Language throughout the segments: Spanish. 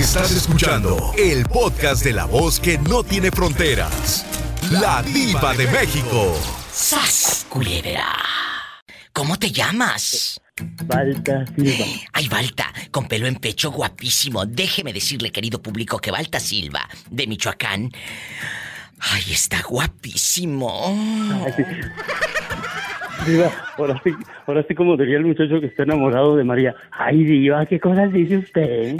Estás escuchando el podcast de la voz que no tiene fronteras. La diva de México. ¡Sas, culebra! ¿Cómo te llamas? Balta Silva. Ay, Balta, con pelo en pecho guapísimo. Déjeme decirle, querido público, que Balta Silva, de Michoacán. Ay, está guapísimo. Ay, sí. Diva, ahora sí, ahora sí como diría el muchacho que está enamorado de María. Ay, Diva, ¿qué cosas dice usted?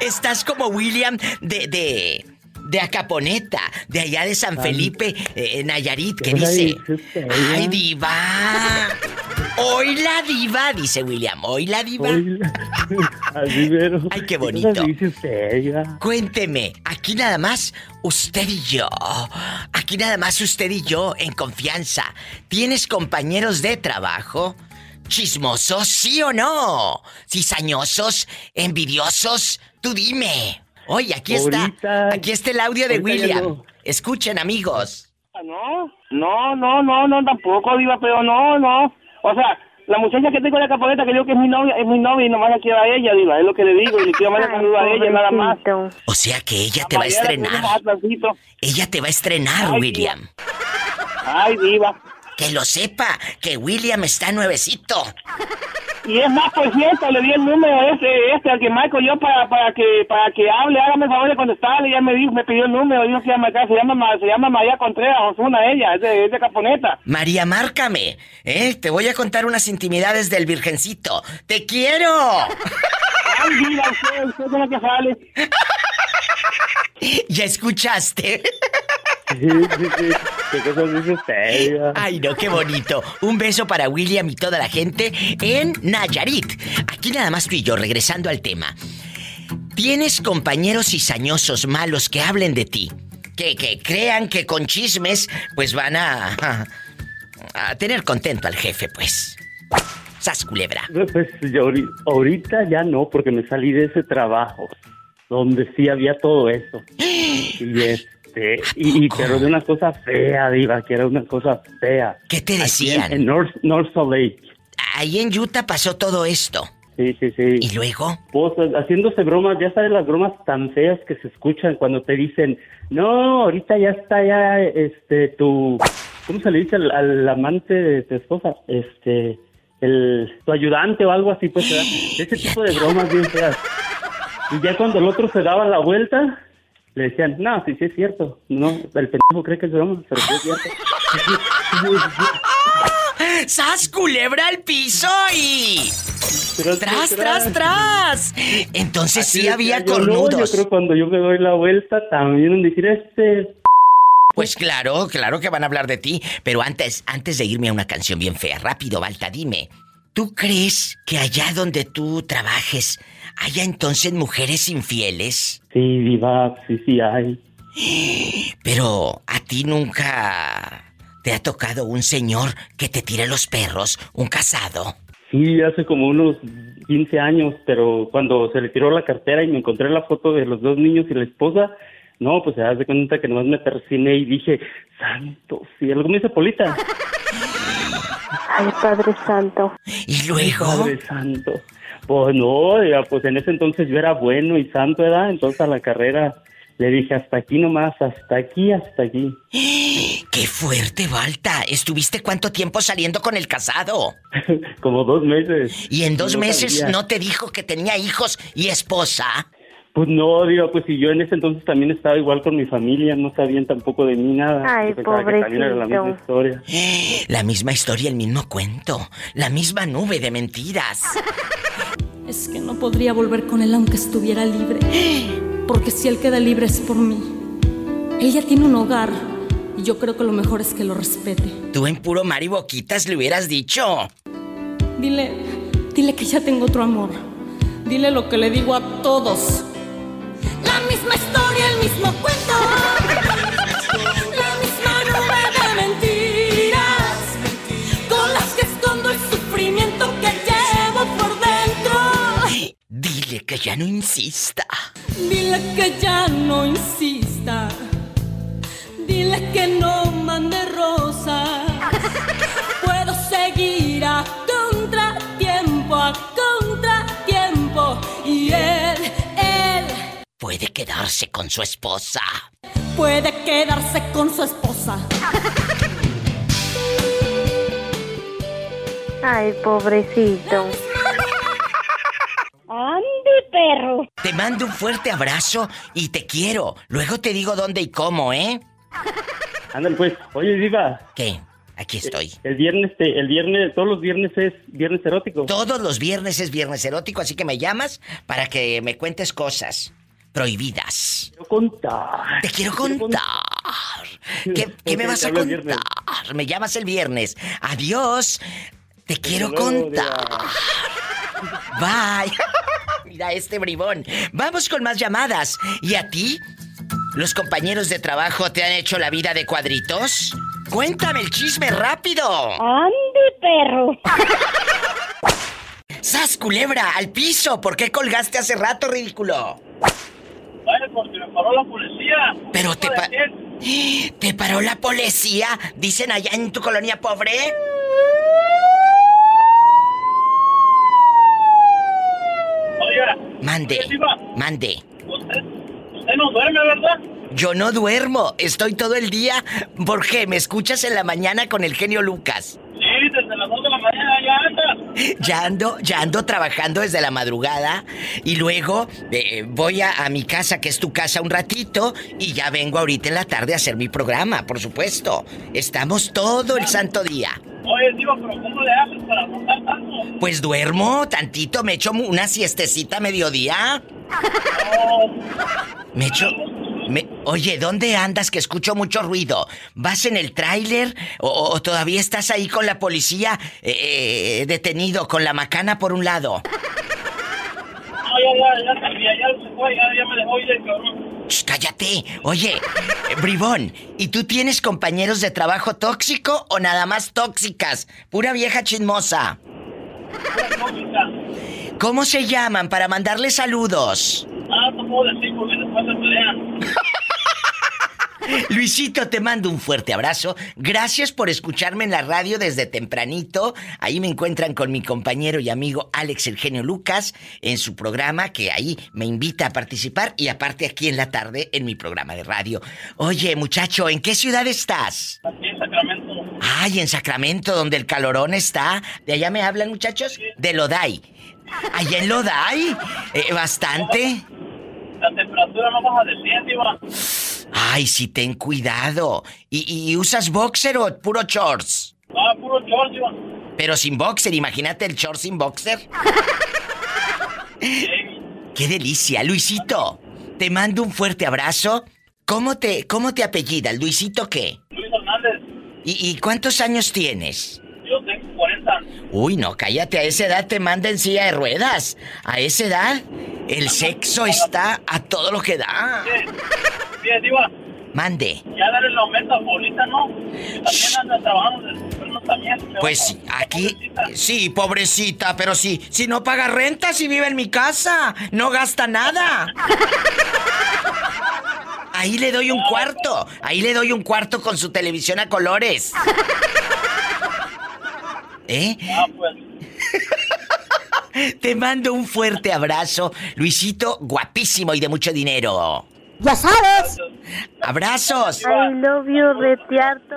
Estás como William de, de, de Acaponeta, de allá de San Felipe, eh, Nayarit, que ¿Qué cosa dice... Ay, Diva? Hoy la diva, dice William. Hoy la diva. Pero. Ay, qué bonito. Cuénteme, aquí nada más usted y yo. Aquí nada más usted y yo en confianza. ¿Tienes compañeros de trabajo? ¿Chismosos, sí o no? ¿Cizañosos? ¿Envidiosos? Tú dime. Oye, aquí está. Aquí está el audio de William. no. Escuchen, amigos. No, no, no, no, no, tampoco, Diva, pero no, no. O sea, la muchacha que tengo en la caponeta que digo que es mi novia, es mi novia y nomás la quiero a ella, Diva, es lo que le digo, y le quiero mandar saludos a ella, nada más. O sea que ella te va a estrenar. Ella te va a estrenar, Ay, William. Ay, Diva. Que lo sepa, que William está nuevecito. Y es más, por cierto, le di el número este, este, al que marco yo para, para que, para que hable, hágame el favor de contestarle, ya me dijo, me pidió el número, dijo que iba a marcar, se llama, Ma- se llama María Contreras, Osuna, ella, es de, es de Caponeta. María, márcame. ¿eh? Te voy a contar unas intimidades del Virgencito. ¡Te quiero! Ay, Diva, usted, usted es la que sale. ¿Ya escuchaste? Sí, sí, sí. ¿Qué cosas dice usted, Diva? Ay, no, qué bonito. Un beso para William y toda la gente en Nayarit. Aquí nada más tú y yo, regresando al tema. ¿Tienes compañeros cizañosos malos que hablen de ti? Que, que crean que con chismes, pues van a, a, tener contento al jefe, pues. Sas culebra. Pues yo ahorita ya no, porque me salí de ese trabajo donde sí había todo eso. Y este, y, y- pero de una cosa fea, Diva, que era una cosa fea. ¿Qué te Aquí en- decían? En, North, North Salt Lake. Ahí en Utah pasó todo esto. Sí, sí, sí. ¿Y luego? Pues haciéndose bromas, ya sabes las bromas tan feas que se escuchan cuando te dicen, no, ahorita ya está ya, este, tu, ¿cómo se le dice al, al amante de tu esposa? Este, el, tu ayudante o algo así, pues, ¿verdad? ese tipo de bromas bien feas. Y ya cuando el otro se daba la vuelta, le decían, no, sí, sí es cierto, no, el pendejo cree que es broma, pero sí es cierto. ¡Sas culebra al piso y... Tras, ¡Tras, tras, tras! Entonces sí había yo, no, cornudos. yo creo cuando yo me doy la vuelta también decir este Pues claro, claro que van a hablar de ti. Pero antes, antes de irme a una canción bien fea, rápido, Balta, dime. ¿Tú crees que allá donde tú trabajes haya entonces mujeres infieles? Sí, diva, sí, sí hay. Pero a ti nunca te ha tocado un señor que te tire los perros, un casado. Sí, hace como unos 15 años, pero cuando se le tiró la cartera y me encontré la foto de los dos niños y la esposa, no, pues se hace cuenta que nomás me persiné y dije, santo cielo, me dice Polita. Ay, Padre Santo. Y luego, Padre santo. Pues no, diga, pues en ese entonces yo era bueno y santo, ¿verdad? Entonces a la carrera le dije, hasta aquí nomás, hasta aquí, hasta aquí. qué fuerte, Balta. ¿Estuviste cuánto tiempo saliendo con el casado? como dos meses. Y en dos No meses sabía. no te dijo que tenía hijos y esposa. Pues no, digo, pues si yo en ese entonces también estaba igual con mi familia, no sabían tampoco de mí nada. Ay, también era la misma pobrecito. historia. La misma historia, el mismo cuento. La misma nube de mentiras. Es que no podría volver con él aunque estuviera libre. Porque si él queda libre es por mí. Él ya tiene un hogar y yo creo que lo mejor es que lo respete. Tú en puro mar y boquitas le hubieras dicho. Dile, dile que ya tengo otro amor. Dile lo que le digo a todos. La misma historia, el mismo cuento. La misma nube de mentiras. Con las que escondo el sufrimiento que llevo por dentro. Dile que ya no insista. Dile que ya no insista. Dile que no mande rosas. Puedo seguir a puede quedarse con su esposa. Puede quedarse con su esposa. Ay, pobrecito. ¡Ande, perro! Te mando un fuerte abrazo y te quiero. Luego te digo dónde y cómo, ¿eh? Ándale, pues. Oye, Diva. ¿Qué? Aquí estoy. El viernes, te- el viernes, todos los viernes es viernes erótico. Todos los viernes es viernes erótico, así que me llamas para que me cuentes cosas prohibidas. Quiero contar. Te quiero contar. ¿Qué, qué me vas te a contar? Me llamas el viernes. Adiós. Te quiero contar. Bye. Mira este bribón. Vamos con más llamadas. ¿Y a ti? ¿Los compañeros de trabajo te han hecho la vida de cuadritos? Cuéntame el chisme rápido. ¡Ande, perro! ¡Sas, culebra! ¡Al piso! ¿Por qué colgaste hace rato, ridículo? Vaya, porque me paró la policía. Pero te, pa- ¿Te paró la policía? Dicen allá en tu colonia pobre. Oiga, Mande. Mande. usted, usted no duerme, ¿verdad? Yo no duermo. Estoy todo el día. ¿Por qué? ¿Me escuchas en la mañana con el genio Lucas? Desde las 2 de la mañana ya andas. Ya ando, ya ando trabajando desde la madrugada y luego eh, voy a, a mi casa, que es tu casa, un ratito y ya vengo ahorita en la tarde a hacer mi programa, por supuesto. Estamos todo el santo día. Oye, Diva, pero ¿cómo le haces para aguantar tanto? Pues duermo tantito, me echo una siestecita a mediodía. Me echo... me- Oye, ¿dónde andas que escucho mucho ruido? ¿Vas en el tráiler o, o todavía estás ahí con la policía eh, eh, detenido con la macana por un lado? No, ya, ya, ya ya se fue, ya, ya me dejó ir el cabrón. Cállate. Oye, eh, Bribón, ¿y tú tienes compañeros de trabajo tóxico o nada más tóxicas? Pura vieja chismosa. ¿Cómo se llaman para mandarle saludos? Ah, no puedo decir porque después se pelean. Luisito, te mando un fuerte abrazo. Gracias por escucharme en la radio desde tempranito. Ahí me encuentran con mi compañero y amigo Alex Eugenio Lucas en su programa que ahí me invita a participar y aparte aquí en la tarde en mi programa de radio. Oye, muchacho, ¿en qué ciudad estás? Aquí en Sacramento. Ay, en Sacramento, donde el calorón está. ¿De allá me hablan, muchachos? De Lodai. Allá en Lodai, eh, bastante. La temperatura no baja de 100, Diva. Ay, sí, ten cuidado. ¿Y, y usas boxer o puro shorts? Ah, puro short, Diva. Pero sin boxer, imagínate el short sin boxer. ¡Qué delicia! Luisito, te mando un fuerte abrazo. ¿Cómo te, cómo te apellidas? ¿Luisito qué? Luis Hernández, ¿Y, y cuántos años tienes? yo tengo 40 años. Uy, no, cállate, a esa edad te manda en silla de ruedas. A esa edad, el sexo está a todo lo que da. Diva, Mande. ya darle el aumento a Paulita, ¿no? También anda trabajando de turno también. Pues sí, aquí, sí, pobrecita, pero sí, si no paga renta, si vive en mi casa, no gasta nada. Ahí le doy un cuarto, ahí le doy un cuarto con su televisión a colores. ¿Eh? Ah, pues. Te mando un fuerte abrazo, Luisito, guapísimo y de mucho dinero. ¡Ya sabes! ¡Abrazos! I love you, Retiarto.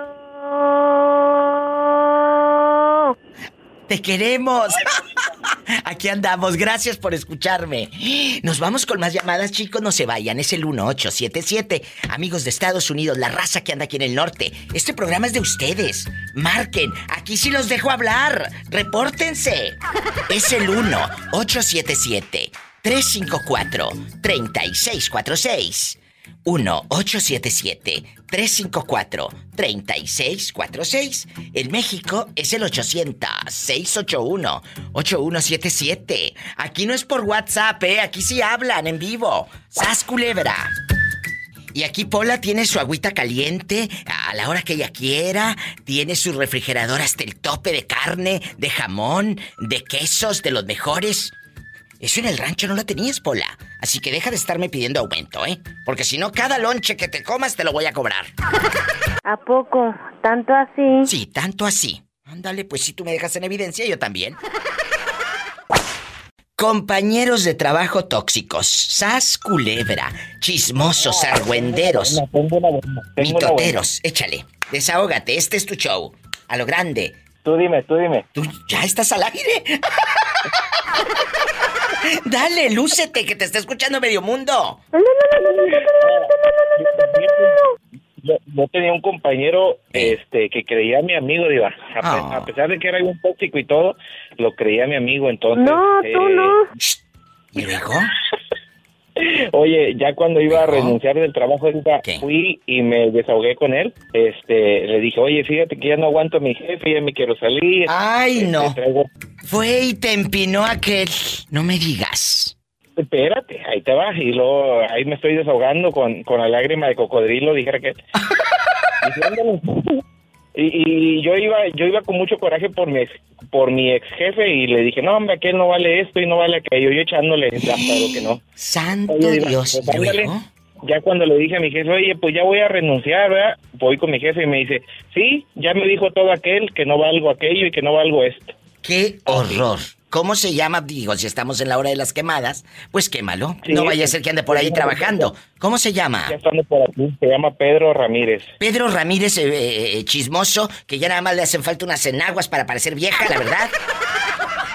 ¡Te queremos! Aquí andamos, gracias por escucharme. Nos vamos con más llamadas, chicos, no se vayan, es el 1877. Amigos de Estados Unidos, la raza que anda aquí en el norte. Este programa es de ustedes. Marquen, aquí sí los dejo hablar. Repórtense. Es el 1877 354 3646. 1-877-354-3646. En México es el 800-681-8177. Aquí no es por WhatsApp, ¿eh? Aquí sí hablan en vivo. ¡Sas culebra! Y aquí Pola tiene su agüita caliente a la hora que ella quiera. Tiene su refrigerador hasta el tope de carne, de jamón, de quesos, de los mejores. Eso en el rancho no lo tenías, Pola. Así que deja de estarme pidiendo aumento, ¿eh? Porque si no, cada lonche que te comas te lo voy a cobrar. ¿A poco? ¿Tanto así? Sí, tanto así. Ándale, pues si tú me dejas en evidencia, yo también. Compañeros de trabajo tóxicos, sas culebra, chismosos, argüenderos, una buena. mitoteros. Échale, desahógate, este es tu show. A lo grande. Tú dime, tú dime. ¿Tú ya estás al aire? Dale, lúcete, que te está escuchando medio mundo. Yo, yo tenía un compañero este que creía mi amigo, Diva. A, pe- Ah. a pesar de que era un tóxico y todo, lo creía mi amigo. Entonces. No, tú eh, no. ¿Y luego? Oye, ya cuando iba a renunciar del trabajo, fui y me desahogué con él. Este, le dije, oye, fíjate que ya no aguanto a mi jefe, ya me quiero salir. Ay, Este, no. traigo- Fue y te empinó aquel. No me digas. Espérate, ahí te va. Y luego ahí me estoy desahogando con, con la lágrima de cocodrilo, dijera que. Y, y yo iba yo iba con mucho coraje por mi ex, por mi ex jefe y le dije, no, hombre, aquel no vale esto y no vale aquello. Yo echándole hasta lo que no. Santo Oye, Dios. pues. Ya cuando le dije a mi jefe, oye, pues ya voy a renunciar, ¿verdad? Voy con mi jefe y me dice, sí, ya me dijo todo aquel que no valgo aquello y que no valgo esto. ¡Qué horror! ¿Cómo se llama? Digo, si estamos en la hora de las quemadas, pues quémalo. Sí, no vaya a ser que ande por ahí trabajando. ¿Cómo se llama? Ya estando por aquí, se llama Pedro Ramírez. Pedro Ramírez, eh, eh, chismoso, que ya nada más le hacen falta unas enaguas para parecer vieja, la verdad.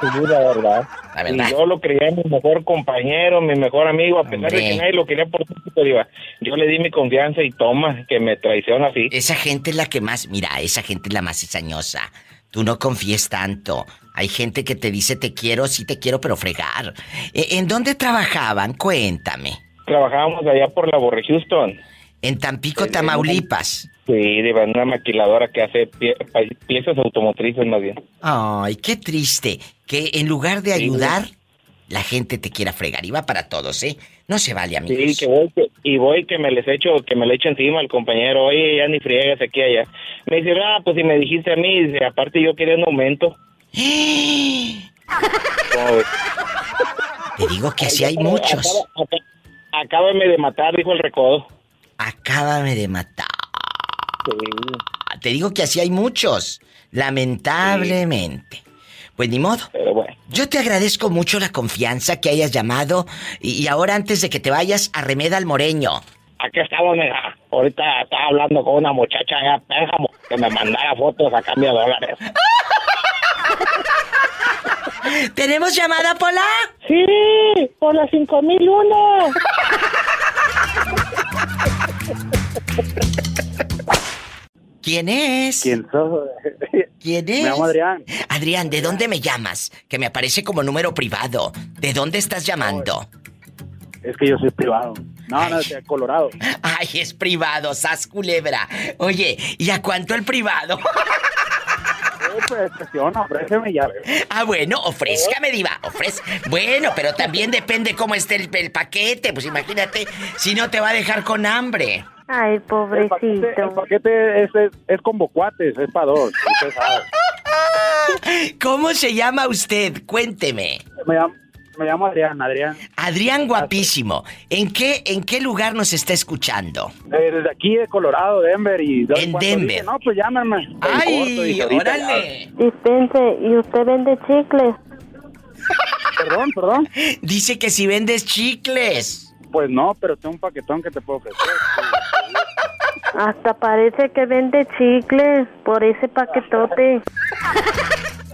Sí, la verdad. La verdad. Y yo lo creía mi mejor compañero, mi mejor amigo, a pesar Hombre. de que nadie lo quería por diva. Yo le di mi confianza y toma, que me traiciona así. Esa gente es la que más, mira, esa gente es la más cizañosa. Tú no confíes tanto. Hay gente que te dice te quiero, sí te quiero, pero fregar. Eh, ¿En dónde trabajaban? Cuéntame. Trabajábamos allá por la Borre Houston. En Tampico, Tamaulipas. Sí, en una maquiladora que hace pie- piezas automotrices más bien. Ay, qué triste que en lugar de ayudar, la gente te quiera fregar. Y va para todos, ¿eh? No se vale, amigos. Sí, que voy, que- y voy que me les echo, que me le echo encima al compañero, oye, ya ni friegas aquí allá. Me dice, ah, pues si me dijiste a mí, dice, aparte yo quería un aumento. Te digo que así hay muchos. Acábame de matar, dijo el recodo. Acábame de matar. Sí, Te digo que así hay muchos. Lamentablemente. Pues ni modo. pero bueno. Yo te agradezco mucho la confianza que hayas llamado. Y, ahora, antes de que te vayas, arremeda al moreño. Aquí estamos, mira. Ahorita estaba hablando con una muchacha allá Pénjamo que me mandara fotos a cambio de dólares. ¿Tenemos llamada, Pola? Sí, por la 5001. ¿Quién es? ¿Quién sos? ¿Quién es? Me llamo Adrián. Adrián, ¿de dónde me llamas? Que me aparece como número privado. ¿De dónde estás llamando? Es que yo soy privado. No, no, de Colorado. Ay, es privado, sas culebra. Oye, ¿y a cuánto el privado? Ofréceme ya. Ah, bueno, ofrézcame, diva, ofrez. Bueno, pero también depende cómo esté el, el paquete. Pues imagínate, si no te va a dejar con hambre. Ay, El paquete, el pobrecito. paquete es, es, es con bocuates, es para dos. usted sabe. ¿Cómo se llama usted? Cuénteme. Me llamo, me llamo Adrián, Adrián. Adrián guapísimo. ¿En qué, en qué lugar nos está escuchando? Eh, desde aquí de Colorado, Denver. y En Denver. no, pues llámame. Corto, ¡Ay, dije, ahorita órale! Dispense, ¿y usted vende chicles? Perdón, perdón. Dice que si vendes chicles. Pues no, pero tengo un paquetón que te puedo ofrecer. Hasta parece que vende chicles por ese paquetote.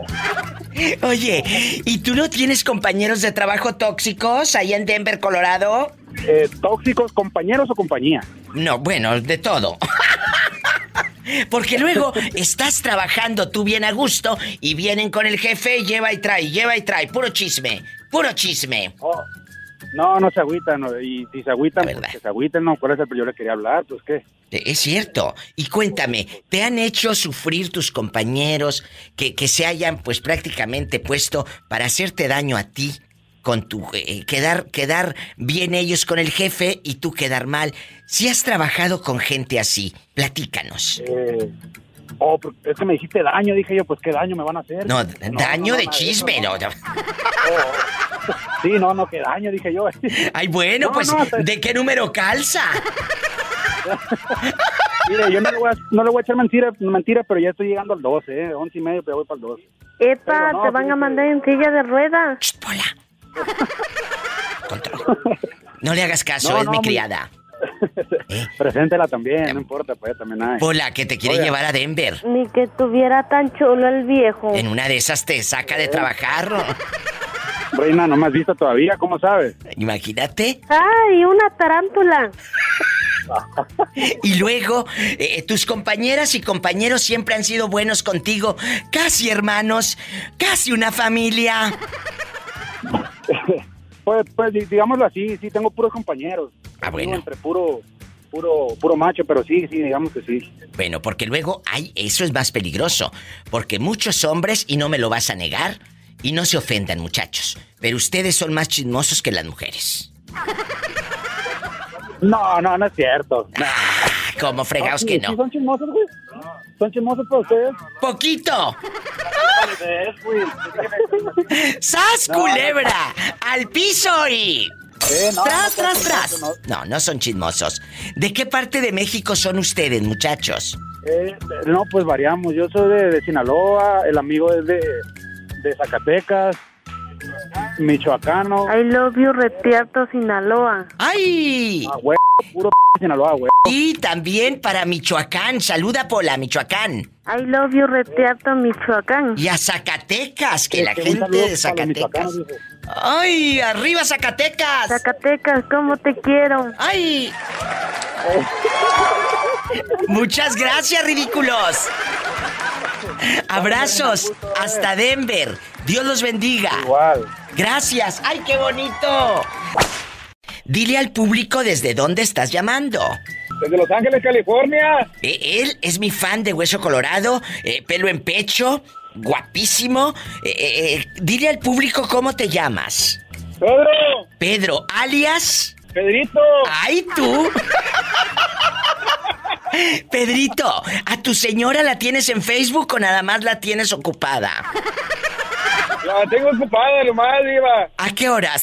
Oye, ¿y tú no tienes compañeros de trabajo tóxicos ahí en Denver, Colorado? Eh, ¿Tóxicos, compañeros o compañía? No, bueno, de todo. Porque luego estás trabajando tú bien a gusto y vienen con el jefe, lleva y trae, lleva y trae, puro chisme, puro chisme. Oh, no, no se agüitan. no, Y si se agüitan, pues que se agüiten, no. ¿Cuál es el yo le quería hablar? Pues qué. Eh, Es cierto. Y cuéntame, ¿te han hecho sufrir tus compañeros que, que se hayan pues prácticamente puesto para hacerte daño a ti? Con tu eh, quedar, quedar bien ellos con el jefe y tú quedar mal. Si has trabajado con gente así, platícanos. Eh, oh, es que me dijiste daño. Dije yo, pues qué daño me van a hacer. No, No, daño no, de chisme, no. no. Sí, no, no, qué daño, dije yo. Ay, bueno, No, pues, ¿de qué número calza? Mire, yo no le voy a, no le voy a echar mentira, mentira, pero ya estoy llegando al 12, ¿eh? 11 y medio, pero voy para el 12. Epa, no, te van a mandar en silla de ruedas. Ch, Pola. Control. No le hagas caso, No, es no, mi criada. ¿Eh? Preséntela también, no importa, pues también hay. Pola, que te quiere llevar a Denver. Ni que tuviera tan chulo el viejo. En una de esas te saca de trabajar. Reina, no me has visto todavía, ¿cómo sabes? Imagínate. ¡Ay, una tarántula! Y luego, eh, tus compañeras y compañeros siempre han sido buenos contigo. Casi hermanos, casi una familia. Pues, pues di- digámoslo así, sí, tengo puros compañeros. Ah, bueno. Entre puro, puro, puro macho, pero sí, sí, digamos que sí. Bueno, porque luego hay, eso es más peligroso. Porque muchos hombres, y no me lo vas a negar, y no se ofendan muchachos, pero ustedes son más chismosos que las mujeres. No, no, no es cierto. No. Ah, como fregados Sí, que sí no. son chismosos, güey? ¿Son chismosos para ustedes? ¡Poquito! ¡Sas, culebra! ¡Al piso y... Eh, no, ¡Tras, no, tras, tras! no, No, no son chismosos. ¿De qué parte de México son ustedes, muchachos? Eh, no, pues variamos. Yo soy de, de Sinaloa, el amigo es de, de Zacatecas, michoacano. I love you, Retierto, Sinaloa. ¡Ay! Ah, güey, puro p Sinaloa, güey. Y también para Michoacán. Saluda, Pola, Michoacán. I love you, Retierto, Michoacán. Y a Zacatecas, que la Este, un gente de Zacatecas. ¡Ay! ¡Arriba Zacatecas! Zacatecas, ¿cómo te quiero? ¡Ay! Muchas gracias, ridículos. Abrazos hasta Denver. Dios los bendiga. Igual. Gracias. ¡Ay, qué bonito! Dile al público desde dónde estás llamando. Desde Los Ángeles, California. Eh, él es mi fan de Hueso Colorado, eh, pelo en pecho, guapísimo. Eh, eh, eh, dile al público cómo te llamas. Pedro, Pedro, alias... Pedrito. ¡Ay, tú! Pedrito, ¿a tu señora la tienes en Facebook o nada más la tienes ocupada? La tengo ocupada, nomás, Diva. ¿A qué horas?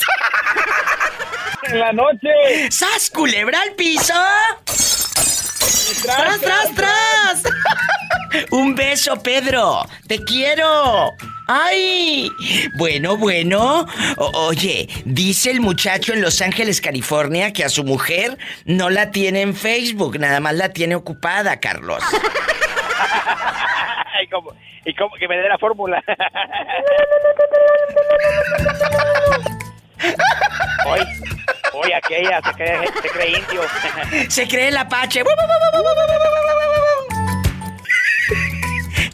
En la noche. ¡Sas, culebra al piso! ¡Tras, tras, tras! Un beso, Pedro. Te quiero. ¡Ay! Bueno, bueno. O- oye, dice el muchacho en Los Ángeles, California, que a su mujer no la tiene en Facebook, nada más la tiene ocupada, Carlos. y, como, y como que me dé la fórmula. hoy, hoy aquella se cree, se cree indio. Se cree el apache.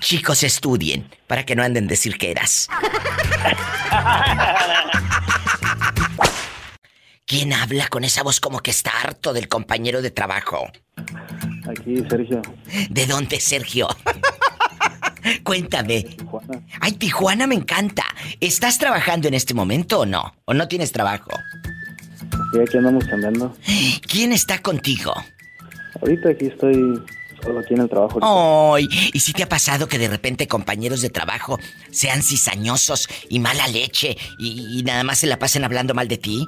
Chicos, estudien para que no anden de cirqueras. ¿Quién habla con esa voz como que está harto del compañero de trabajo? Aquí, Sergio. ¿De dónde, Sergio? Cuéntame. Ay, Tijuana me encanta. ¿Estás trabajando en este momento o no? ¿O no tienes trabajo? Sí, aquí andamos cambiando. ¿Quién está contigo? Ahorita aquí estoy solo aquí en el trabajo. Ay, ¿y si te ha pasado que de repente compañeros de trabajo sean cizañosos y mala leche y, y nada más se la pasen hablando mal de ti?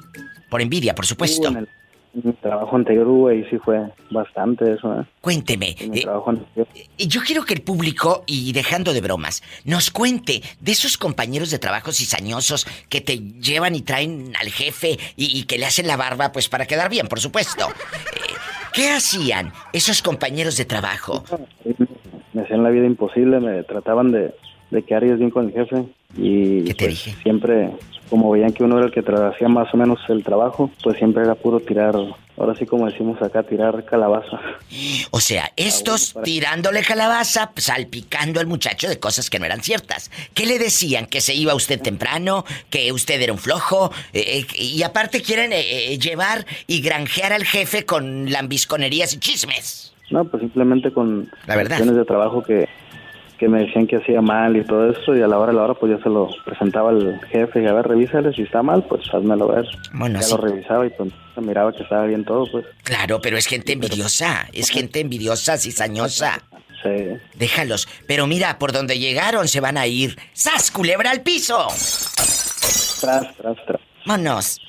Por envidia, por supuesto. En el, en mi trabajo anterior, güey, sí fue bastante eso, ¿eh? Cuénteme. En mi eh, trabajo anterior. Y Yo quiero que el público, y dejando de bromas, nos cuente de esos compañeros de trabajo cizañosos que te llevan y traen al jefe y, y que le hacen la barba, pues para quedar bien, por supuesto. ¿Qué hacían esos compañeros de trabajo? Me hacían la vida imposible, me trataban de, de quedar ellos bien con el jefe. Y ¿Qué te pues, dije? siempre, como veían que uno era el que hacía más o menos el trabajo, pues siempre era puro tirar, ahora sí como decimos acá, tirar calabaza. O sea, estos para- tirándole calabaza, salpicando al muchacho de cosas que no eran ciertas. ¿Qué le decían? ¿Que se iba usted temprano? ¿Que usted era un flojo? Eh, eh, y aparte quieren eh, eh, llevar y granjear al jefe con lambisconerías y chismes. No, pues simplemente con La verdad. de trabajo que, que me decían que hacía mal y todo eso, y a la hora de la hora pues yo se lo presentaba al jefe y a ver, revísale, si está mal, pues házmelo ver. Bueno, ya sí. lo revisaba y pues miraba que estaba bien todo, pues Claro, pero es gente envidiosa. Es gente envidiosa, cizañosa. sí. Déjalos. Pero mira, por donde llegaron se van a ir. ¡Sas, culebra al piso! Tras, tras, tras. Vámonos.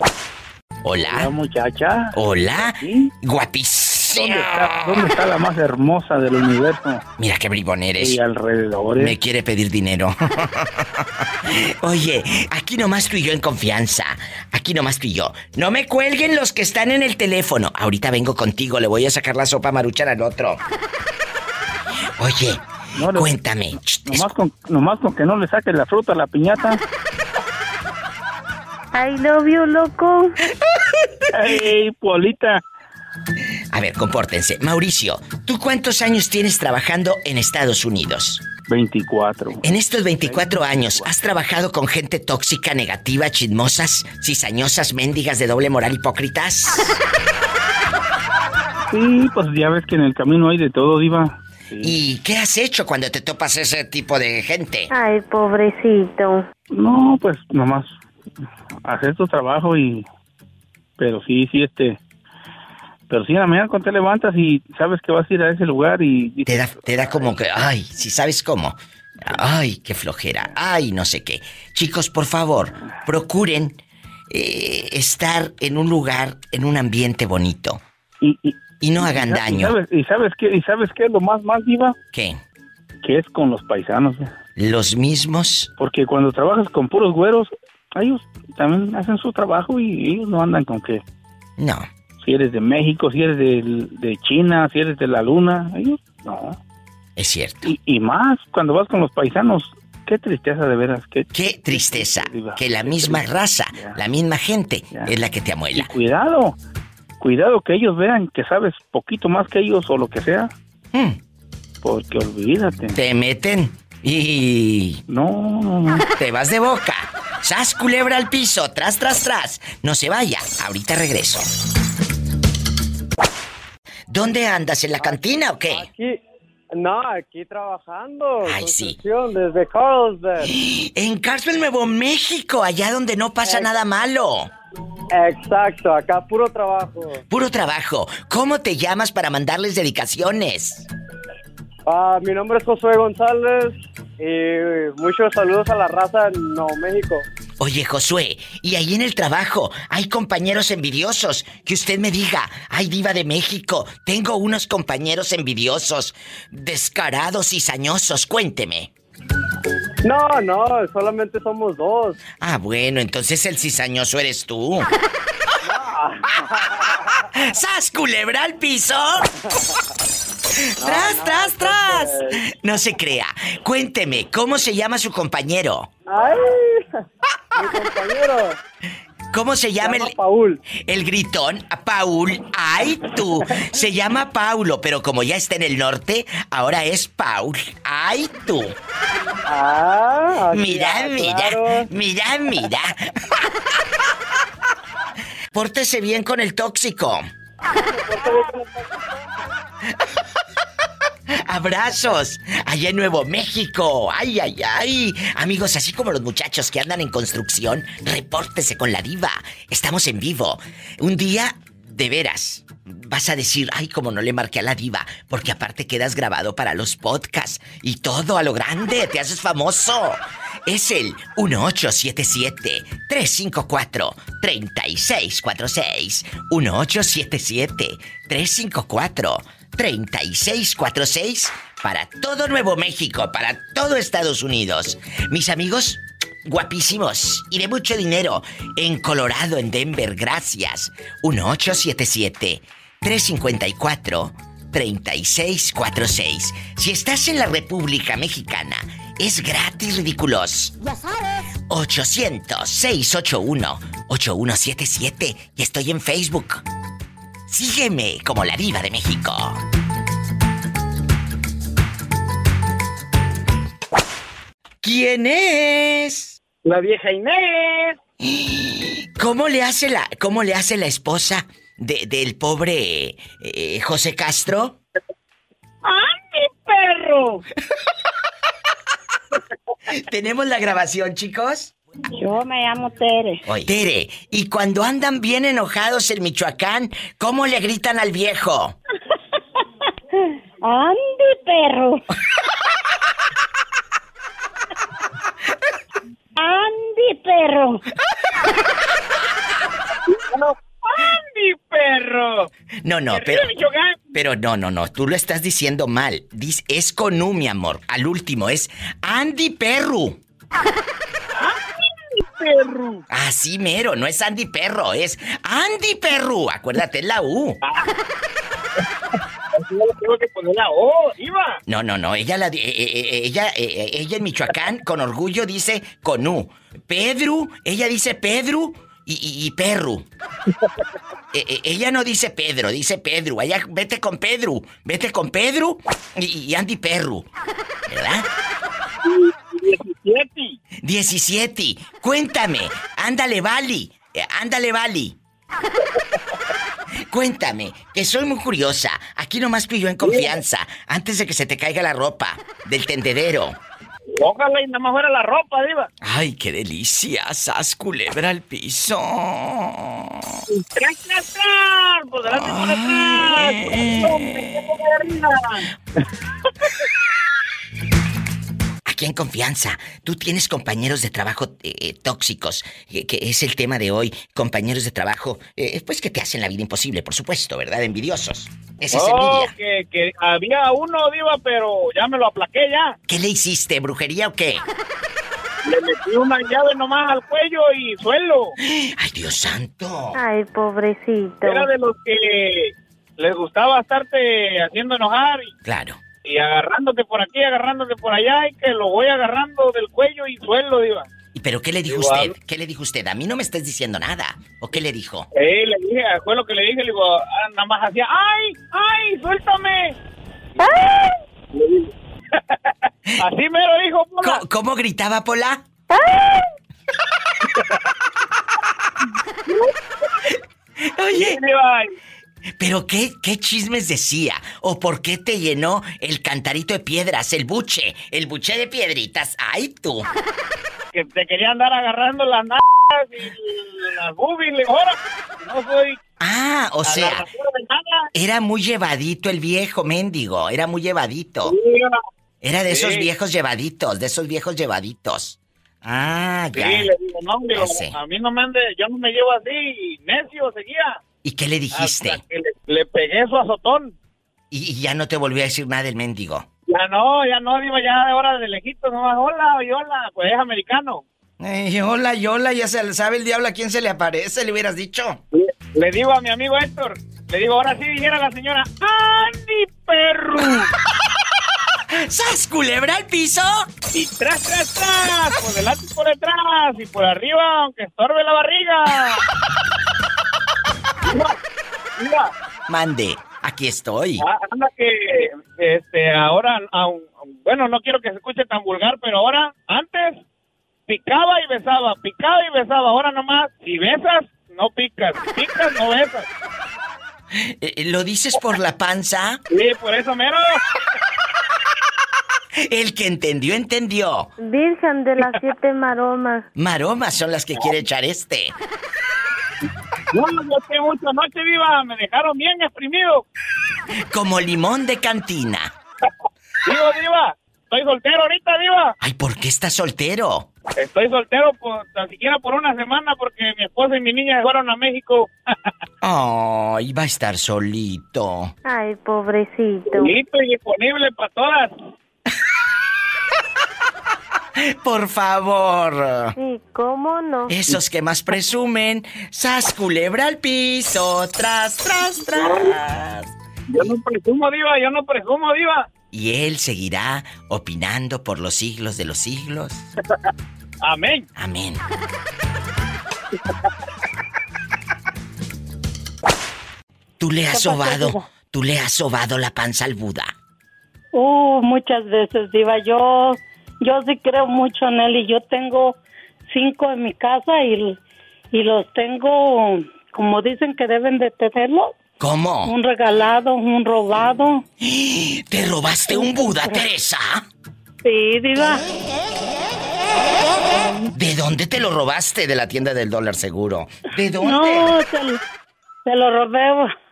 Hola. muchacha. Hola. ¿Sí? Guapísima. ¿Dónde está, ¿Dónde está la más hermosa del universo? Mira qué bribón eres. Y alrededor. Me quiere pedir dinero. Oye, aquí nomás tú y yo en confianza. Aquí nomás tú y yo. No me cuelguen los que están en el teléfono. Ahorita vengo contigo, le voy a sacar la sopa maruchan al otro. Oye, cuéntame. Nomás con, nomás con que no le saques la fruta a la piñata. I love you, loco. ¡Ey, Polita! A ver, compórtense. Mauricio, ¿tú cuántos años tienes trabajando en Estados Unidos? 24. En estos 24 años, ¿has trabajado con gente tóxica, negativa, chismosas, cizañosas, mendigas de doble moral, hipócritas? Sí, pues ya ves que en el camino hay de todo, Diva. ¿Y qué has hecho cuando te topas ese tipo de gente? Ay, pobrecito. No, pues nomás hacer tu trabajo y... Pero sí, sí, este... Pero sí, a la mañana cuando te levantas y sabes que vas a ir a ese lugar y... Te da, te da como que... Ay, si sabes cómo. Ay, qué flojera. Ay, no sé qué. Chicos, por favor, procuren eh, estar en un lugar, en un ambiente bonito. Y, y, y no hagan daño. ¿Y sabes, qué? ¿Y sabes qué es lo más, más viva? ¿Qué? Que es con los paisanos. ¿Los mismos? Porque cuando trabajas con puros güeros, ellos también hacen su trabajo y ellos no andan con qué. No. Si eres de México, si eres de, de China, si eres de la Luna, ellos no. Es cierto. Y, y más cuando vas con los paisanos, qué tristeza de veras. Qué, qué tristeza. Que la misma raza, la misma gente es la que te amuela. Y cuidado, cuidado que ellos vean que sabes poquito más que ellos o lo que sea. Hmm. Porque olvídate. Te meten y... No, no, no. Te vas de boca. Sas culebra al piso, tras, tras, tras. No se vaya, ahorita regreso. ¿Dónde andas? ¿En la cantina o qué? Aquí, no, aquí trabajando. Ay, sí. Desde Carlsbad. En Carlsbad, Nuevo México, allá donde no pasa nada malo. Exacto, acá puro trabajo. Puro trabajo. ¿Cómo te llamas para mandarles dedicaciones? Ah, mi nombre es Josué González y muchos saludos a la raza en Nuevo México. Oye, Josué, y ahí en el trabajo hay compañeros envidiosos. Que usted me diga, ay, diva de México, tengo unos compañeros envidiosos, descarados y sañosos. Cuénteme. No, no, solamente somos dos. Ah, bueno, entonces el cizañoso eres tú. ¡Sas, culebra al piso! ¡Tras, no, tras, tras! No se crea. Cuénteme, ¿cómo se llama su compañero? ¡Ay! Mi compañero. ¿Cómo se llama, llama el Paul? El gritón, Paul. ¡Ay, tú! Se llama Paulo, pero como ya está en el norte, ahora es Paul. ¡Ay, tú! Ah, Mira, mira, claro. mira, mira. Pórtese bien con el tóxico. Abrazos, allá en Nuevo México. Ay, ay, ay. Amigos, así como los muchachos que andan en construcción, repórtese con la diva. Estamos en vivo. Un día, de veras, vas a decir, ay, como no le marqué a la diva, porque aparte quedas grabado para los podcasts y todo a lo grande, te haces famoso. Es el 1877-354-3646. 1877-354-3646 para todo Nuevo México, para todo Estados Unidos. Mis amigos guapísimos y de mucho dinero en Colorado, en Denver, gracias. 1877 354 3646. Si estás en la República Mexicana, es gratis, ridículos. Ya sabes. 800-681-8177 y estoy en Facebook. Sígueme como la diva de México. ¿Quién es? La vieja Inés. ¿Cómo le hace la, cómo le hace la esposa de- del pobre eh, José Castro? ¡Ay, mi perro! ¿Tenemos la grabación, chicos? Yo me llamo Tere. Oye, Tere, y cuando andan bien enojados en Michoacán, ¿cómo le gritan al viejo? Andy, perro. Andy, perro. ¡Andy, perro! No, no, pero. Pero no, no, no, tú lo estás diciendo mal. Dice, es con U, mi amor. Al último es Andy Perru. Así mero, no es Andy Perro, es Andy Perru. Acuérdate, es la U. Tengo que poner la O. No, no, no, ella la eh, eh, eh, ella eh, ella en Michoacán con orgullo dice con U. Pedro, ella dice Pedro y, y- y Perru. Ella no dice Pedro, dice Pedro. Allá vete con Pedro, vete con Pedro y, y Andy Perru. ¿Verdad? 17. 17. Cuéntame. Ándale, Vali. Eh, Ándale, Vali. Cuéntame, que soy muy curiosa. Aquí nomás tú y yo en confianza, antes de que se te caiga la ropa del tendedero. Ojalá y nada más fuera la ropa, Diva. Ay, qué delicia, sas culebra al piso. ¡Tras, tras, tras! Por delante y por detrás. Aquí en confianza, tú tienes compañeros de trabajo eh, eh, tóxicos, eh, que es el tema de hoy. Compañeros de trabajo, eh, pues que te hacen la vida imposible, por supuesto, ¿verdad? Envidiosos. Esa es Oh, envidia. que, que había uno, Diva, pero ya me lo aplaqué ya. ¿Qué le hiciste, brujería o qué? Le metí una llave nomás al cuello y suelo. Ay, Dios santo. Ay, pobrecito. Era de los que les gustaba estarte haciendo enojar y, Claro. Y agarrándote por aquí, agarrándote por allá y que lo voy agarrando del cuello y suelo, Diva. ¿Y pero qué le dijo Igual. usted? ¿Qué le dijo usted? A mí no me estás diciendo nada. ¿O qué le dijo? Eh, le dije, fue lo que le dije, le digo, ah, nada más hacía, ¡ay, ay, suéltame! Le digo, Así me lo dijo, Pola. ¿Cómo, cómo gritaba Pola? Oye, Diva, ¿pero qué, qué chismes decía? ¿O por qué te llenó el cantarito de piedras, el buche, el buche de piedritas? ¡Ay, tú! que te quería andar agarrando las nalgas y las boobies, le ahora, no soy Ah, o sea, era muy llevadito el viejo mendigo, era muy llevadito. Era de esos Sí. viejos llevaditos, de esos viejos llevaditos. Ah, Sí, ya. le digo, no, digo, a mí no me ande, yo no me llevo así, y necio seguía. ¿Y qué le dijiste? Hasta que le, le pegué su azotón. Y, y ya no te volvió a decir nada del mendigo. Ya no, ya no, digo, ya de hora de lejito, nomás, hola, hola, pues es americano. Hola, hola, ya se le sabe el diablo a quién se le aparece, le hubieras dicho. Le, le digo a mi amigo Héctor, le digo, ahora sí dijera la señora, ¡Andy, perro! ¡Sas, culebra al piso! Y tras, tras, tras, por delante y por detrás, y por arriba, aunque estorbe la barriga. Mira, mira, Mande, aquí estoy. Ah, anda que, este, ahora, aun- bueno, no quiero que se escuche tan vulgar, pero ahora, antes, picaba y besaba, picaba y besaba, ahora nomás, si besas, no picas, si picas, no besas. Eh, eh, ¿Lo dices por la panza? Sí, por eso mero. El que entendió, entendió. Virgen de las siete maromas. Maromas son las que quiere echar este. No, yo sé mucho noche viva, me dejaron bien exprimido. Como limón de cantina. Digo, diva, estoy soltero ahorita, diva. Ay, ¿por qué estás soltero? Estoy soltero por, tan siquiera por una semana porque mi esposa y mi niña fueron a México. Ay, va a estar solito. Ay, pobrecito. Listo y disponible para todas. Por favor. Sí, ¿cómo no? Esos que más presumen, sas culebra al piso, tras, tras, tras. Yo no presumo, diva, yo no presumo, diva. Y él seguirá opinando por los siglos de los siglos. Amén. Amén. Tú le has ¿Qué pasó, sobado, tú le has sobado la panza al Buda. Uh, muchas veces, Diva. Yo, yo sí creo mucho en él y yo tengo cinco en mi casa y, y los tengo, como dicen que deben de tenerlos. ¿Cómo? Un regalado, un robado. ¿Te robaste un Buda, Teresa? Sí, Diva. ¿De dónde te lo robaste? De la tienda del dólar seguro. ¿De dónde? No, se, lo- se lo robé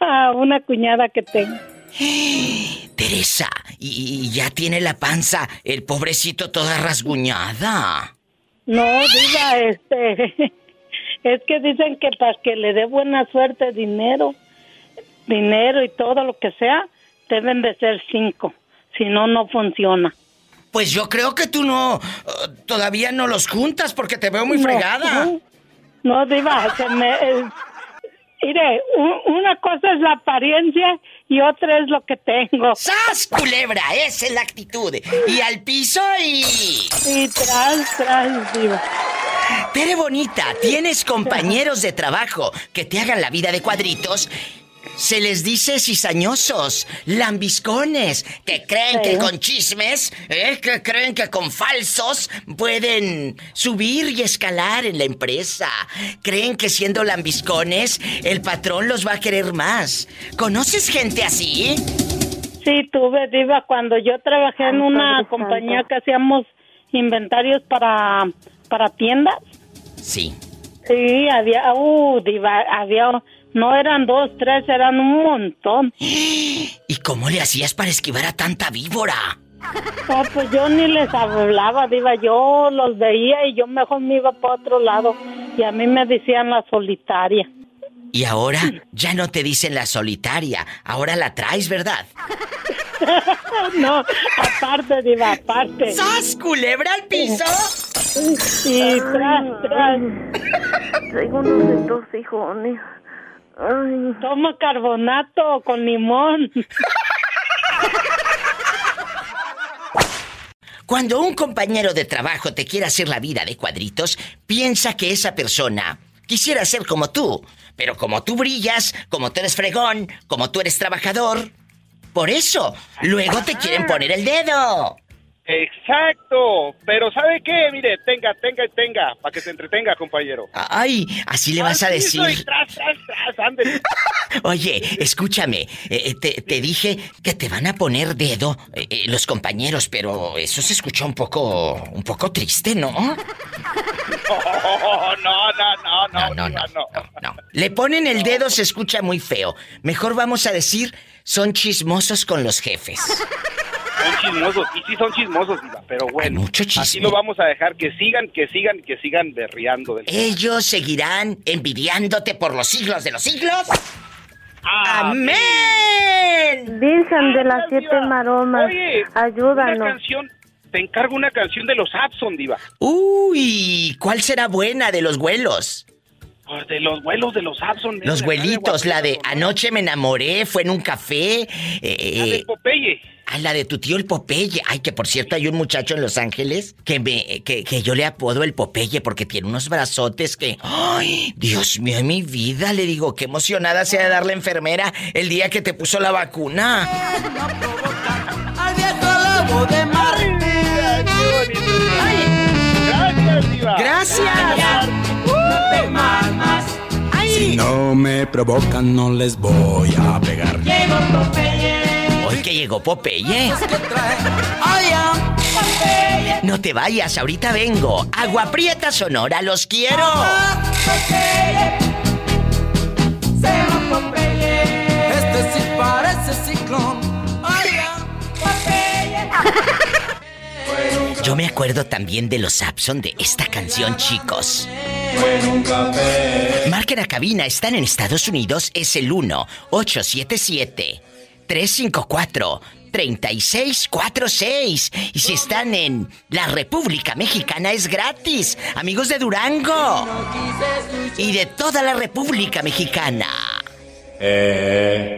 a una cuñada que tengo. Teresa, y, y ya tiene la panza, el pobrecito toda rasguñada. No, Diva, este. Es que dicen que para que le dé buena suerte dinero. dinero y todo lo que sea, deben de ser cinco. Si no, no funciona. Pues yo creo que tú no, uh, todavía no los juntas porque te veo muy No, fregada. No, no, Diva, se me... eh, mire, una cosa es la apariencia y otra es lo que tengo. ¡Sas, culebra! Esa es la actitud. Y al piso y... Y tras, tras, Diva. Tere Bonita, ¿tienes compañeros de trabajo que te hagan la vida de cuadritos? Se les dice cizañosos, lambiscones, que creen que con chismes, ¿eh? que creen que con falsos pueden subir y escalar en la empresa. Creen que siendo lambiscones, el patrón los va a querer más. ¿Conoces gente así? Sí, tuve, Diva, cuando yo trabajé en una compañía que hacíamos inventarios para, para tiendas. Sí. Sí, había, uh, Diva, había, no eran dos, tres, eran un montón. ¿Y cómo le hacías para esquivar a tanta víbora? No, pues yo ni les hablaba, Diva, yo los veía y yo mejor me iba para otro lado. Y a mí me decían la solitaria. Y ahora ya no te dicen la solitaria, ahora la traes, ¿verdad? no, aparte, Diva, aparte. ¡Sas, culebra al piso! Y tras, tras. Unos de estos hijones. Ay. Toma carbonato con limón. Cuando un compañero de trabajo te quiere hacer la vida de cuadritos, piensa que esa persona quisiera ser como tú. Pero como tú brillas, como tú eres fregón, como tú eres trabajador, por eso, luego te quieren poner el dedo. Exacto, pero ¿sabe qué? Mire, tenga, tenga y tenga, para que se entretenga, compañero. Ay, así le vas a decir. soy, tras, tras, tras. Oye, escúchame, eh, te, te dije que te van a poner dedo eh, eh, los compañeros, pero eso se escuchó un poco, un poco triste, ¿no? No, no, no, no, no, no, no. no. Le ponen el dedo, se escucha muy feo. Mejor vamos a decir, son chismosos con los jefes. Son chismosos, y sí son chismosos, Diva, pero bueno. Así lo vamos a dejar, que sigan, que sigan, que sigan berreando. Del... Ellos seguirán envidiándote por los siglos de los siglos. ¡Amén! Virgen de las siete Diva. maromas, Oye, Una ayúdanos. canción, te encargo una canción de los Abson, Diva. Uy, ¿cuál será buena de los vuelos? Pues de los vuelos de los Abson. Los de vuelitos, la de anoche me enamoré, fue en un café. eh, La de eh, Popeye. Ah, la de tu tío el Popeye. Ay, que por cierto hay un muchacho en Los Ángeles que me que, que yo le apodo el Popeye porque tiene unos brazotes que. ¡Ay! Dios mío, en mi vida le digo, qué emocionada se ha de dar la enfermera el día que te puso la vacuna. Gracias, Diva. ¡Gracias! Si no me provocan, no les voy a pegar. Llegó Popeye. Hoy que llegó Popeye. Popeye. No te vayas, ahorita vengo. Agua Prieta Sonora, los quiero. Popeye. Yo me acuerdo también de los Abson de esta canción, chicos. Marquen a cabina, están en Estados Unidos, es el 1-877-354-3646. Y si están en la República Mexicana, es gratis. Amigos de Durango. Y de toda la República Mexicana.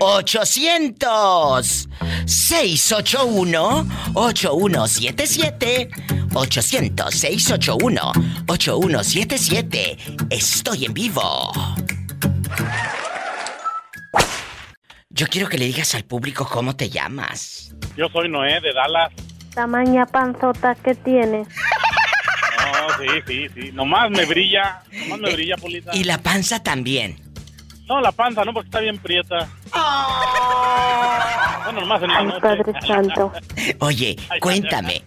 800 681 8177 800 681 8177 Estoy en vivo. Yo quiero que le digas al público cómo te llamas. Yo soy Noé de Dallas. Tamaña panzota que tienes. No, sí, sí, sí. Nomás me brilla. Nomás me brilla, Polita. Y la panza también. No, la panza, no, porque está bien prieta. Bueno, nomás en la Ay, noche. Padre Santo. Oye, cuéntame.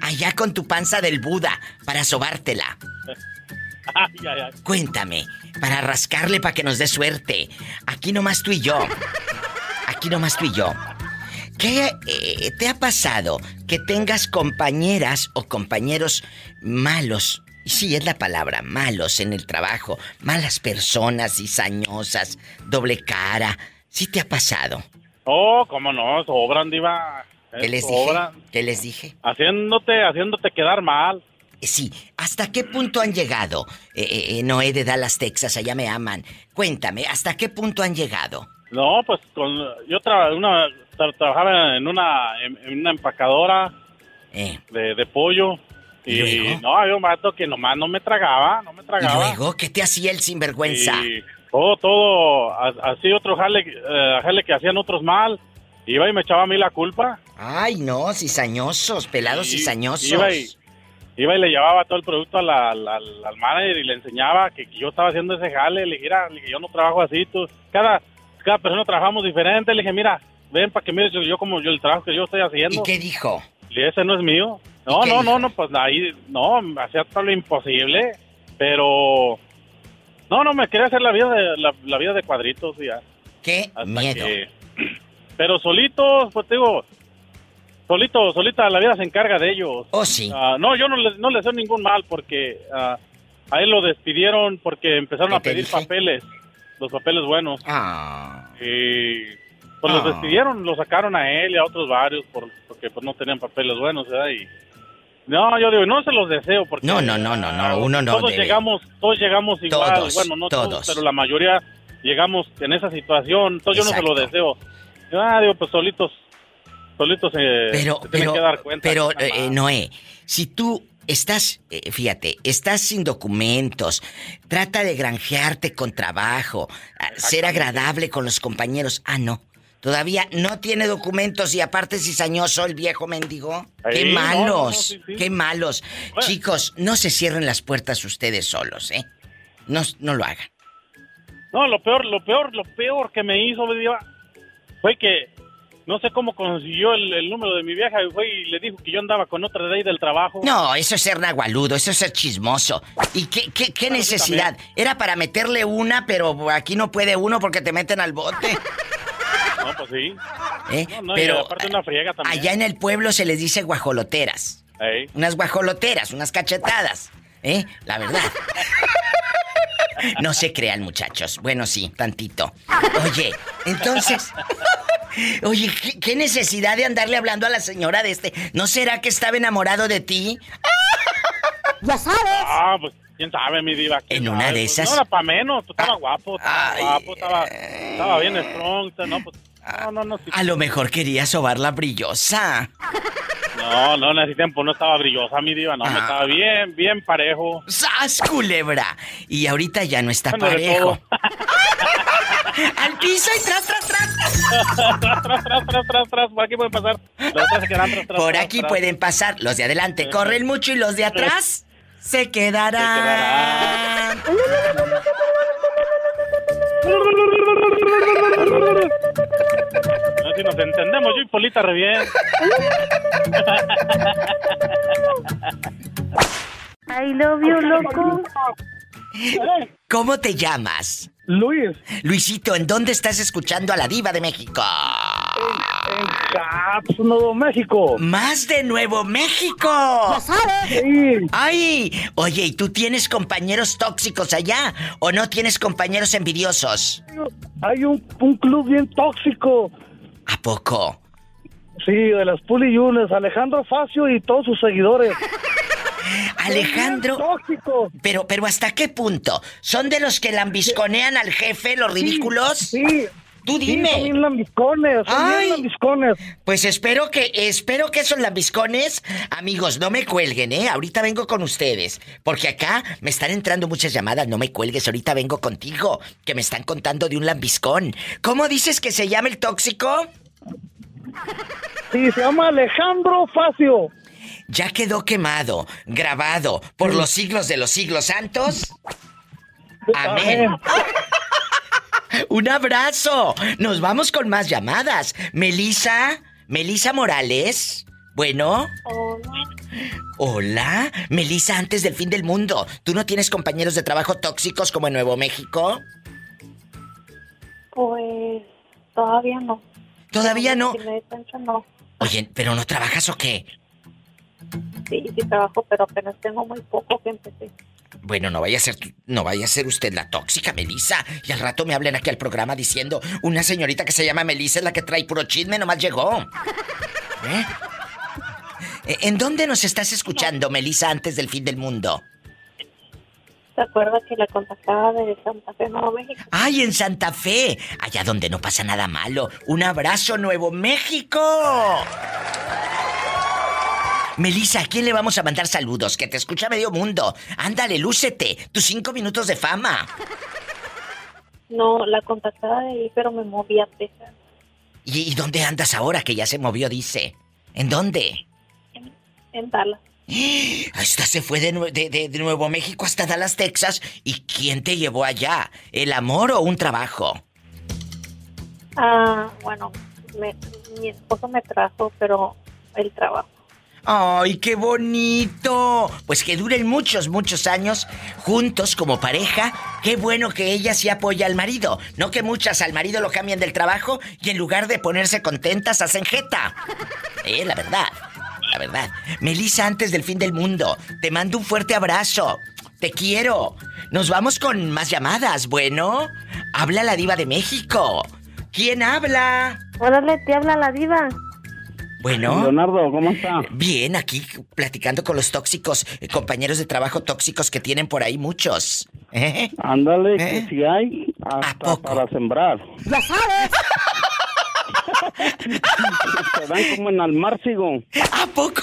Allá con tu panza del Buda para sobártela. Ay, ay, ay. Cuéntame, para rascarle para que nos dé suerte. Aquí nomás tú y yo. Aquí nomás tú y yo. ¿Qué eh, te ha pasado que tengas compañeras o compañeros malos y sí es la palabra, malos en el trabajo, malas personas, cizañosas, doble cara. ¿Sí te ha pasado? Oh, cómo no, sobran, diva. ¿Qué les dije? ¿Qué les dije? Haciéndote, haciéndote quedar mal. Eh, Sí, ¿hasta qué punto han llegado? Eh, eh, eh, Noé de Dallas, Texas, allá me aman. Cuéntame, ¿hasta qué punto han llegado? No, pues con, yo tra- una, tra- trabajaba en una, en, en una empacadora Eh. de, de pollo. ¿Y Y, no, había un vato que nomás no me tragaba, no me ¿Y tragaba. luego qué te hacía el sinvergüenza? Y todo, todo, así otro jale, eh, jale que hacían otros mal. Iba y me echaba a mí la culpa. Ay, no, cizañosos, pelados Y- cizañosos. Iba y, iba y le llevaba todo el producto a la- la- al al manager y le enseñaba que yo estaba haciendo ese jale. Le dije, mira, le dije, yo no trabajo así. Tú, cada, cada persona trabajamos diferente. Le dije, mira, ven para que mires yo, yo como yo el trabajo que yo estoy haciendo. ¿Y qué dijo? Y ese no es mío. No, ¿Y qué no, no, no, pues ahí, no, hacía todo lo imposible, pero no, no, me quería hacer la vida de, la, la vida de cuadritos y ya. Qué Hasta miedo. que- pero solitos, pues te digo, solito, solita la vida se encarga de ellos. Oh, sí. Ah, no, yo no les, no les deseo ningún mal porque ah, a él lo despidieron porque empezaron ¿Qué a pedir dije? papeles, los papeles buenos. Ah. Y pues Ah. los despidieron, lo sacaron a él y a otros varios por- porque pues no tenían papeles buenos, ¿verdad? Y no, yo digo, no se los deseo porque No, no, no, no, no, ah, uno no todos debe. llegamos, todos llegamos igual, Todos, bueno, no todos, todos. pero la mayoría llegamos en esa situación, entonces yo no se lo deseo. Ah, digo, pues solitos, solitos eh, Pero, se pero, que dar cuenta. pero, eh. Noé, si tú estás, eh, fíjate, estás sin documentos, trata de granjearte con trabajo, ser agradable con los compañeros. Ah, no. Todavía no tiene documentos y aparte cizañoso el viejo mendigo. ¡Qué malos! no, no, sí, sí. ¡Qué malos! Chicos, no se cierren las puertas ustedes solos, ¿eh? No, no lo hagan. No, lo peor, lo peor, lo peor que me hizo fue que no sé cómo consiguió el, el número de mi vieja y fue y le dijo que yo andaba con otra de ahí del trabajo. No, eso es ser nagualudo, eso es ser chismoso. ¿Y qué, qué, qué necesidad? Era para meterle una, pero aquí no puede uno porque te meten al bote. No, pues sí. ¿eh? No, no, pero aparte una friega también. allá en el pueblo se les dice guajoloteras. Ey. Unas guajoloteras, unas cachetadas. ¿Eh? La verdad. No se crean, muchachos. Bueno, sí, tantito. Oye, entonces. Oye, ¿qué, qué necesidad de andarle hablando a la señora de este? ¿No será que estaba enamorado de ti? Ya sabes. Ah, pues quién sabe, mi diva. En una sabe, de pues, esas- No era para menos, tú estaba guapo, estaba guapo, estaba, estaba bien strong, no, pues, no, no, no, sí. A lo mejor quería sobar la brillosa. no, no, en ese tiempo no estaba brillosa, mi diva, no, me Ah. estaba bien, bien parejo. ¡Sas, culebra! Y ahorita ya no está Bueno, parejo. ¡Al piso y tras, tras, tras! tras, tras, tras, tras, tras, tras, por aquí pueden pasar. Los otros se quedan tras, tras, Por aquí tras. pueden pasar. Los de adelante corren mucho y los de atrás se quedarán. No, si nos entendemos, yo y Polita re bien. I love you, loco. ¿Cómo te llamas? Luis. Luisito, ¿en dónde estás escuchando a la diva de México? En Caps, Nuevo México. ¡Más de Nuevo México! ¡Ya sabes! ¡Ay! Oye, ¿y tú tienes compañeros tóxicos allá? ¿O no tienes compañeros envidiosos? Hay un, un club bien tóxico. ¿A poco? Sí, de las Puli Yunes, Alejandro Facio y todos sus seguidores. Alejandro. Tóxico. Pero, pero ¿hasta qué punto? ¿Son de los que lambisconean al jefe, los ridículos? Sí. Tú Sí, dime. son bien lambiscones, son bien Ay. lambiscones. Pues espero que, espero que esos lambiscones, amigos, no me cuelguen, ¿eh? Ahorita vengo con ustedes. Porque acá me están entrando muchas llamadas, no me cuelgues, ahorita vengo contigo. Que me están contando de un lambiscón. ¿Cómo dices que se llama el tóxico? Sí, se llama Alejandro Facio. Ya quedó quemado, grabado por los siglos de los siglos santos. Amén. Un abrazo. Nos vamos con más llamadas. Melisa, Melisa Morales. Bueno. Hola. Melisa, antes del fin del mundo. ¿Tú no tienes compañeros de trabajo tóxicos como en Nuevo México? Pues todavía no. Todavía no. En el rancho no. Oye, ¿pero no trabajas o qué? Sí, sí trabajo, pero apenas tengo muy poco que empecé. Bueno, no vaya a ser no vaya a ser usted la tóxica, Melissa. Y al rato me hablen aquí al programa diciendo, una señorita que se llama Melissa es la que trae puro chisme, nomás llegó. ¿Eh? ¿En dónde nos estás escuchando, Melissa, antes del fin del mundo? ¿Se acuerda que la contactaba de Santa Fe, Nuevo México? ¡Ay, en Santa Fe! Allá donde no pasa nada malo. ¡Un abrazo, Nuevo México! Melissa, ¿a quién le vamos a mandar saludos? Que te escucha medio mundo. Ándale, lúcete. Tus cinco minutos de fama. No, la contactaba de ahí, pero me moví a Texas. ¿Y, y dónde andas ahora que ya se movió, dice? ¿En dónde? En, en Dallas. Esta se fue de, Nue- de- de- de Nuevo México hasta Dallas, Texas. ¿Y quién te llevó allá? ¿El amor o un trabajo? Ah, bueno, me- mi esposo me trajo, pero el trabajo. ¡Ay, qué bonito! Pues que duren muchos, muchos años juntos como pareja. Qué bueno que ella sí apoya al marido. No que muchas al marido lo cambian del trabajo y en lugar de ponerse contentas hacen jeta. Eh, la verdad. La verdad. Melissa, antes del fin del mundo, te mando un fuerte abrazo. Te quiero. Nos vamos con más llamadas, bueno. Habla la diva de México. ¿Quién habla? Órale, te habla la diva. Bueno. Leonardo, ¿cómo está? Bien, aquí platicando con los tóxicos, eh, compañeros de trabajo tóxicos que tienen por ahí muchos. ¿Eh? Ándale, que si hay hasta para sembrar. ¡Ya sabes! Se dan como en Almárcigo. ¿A poco?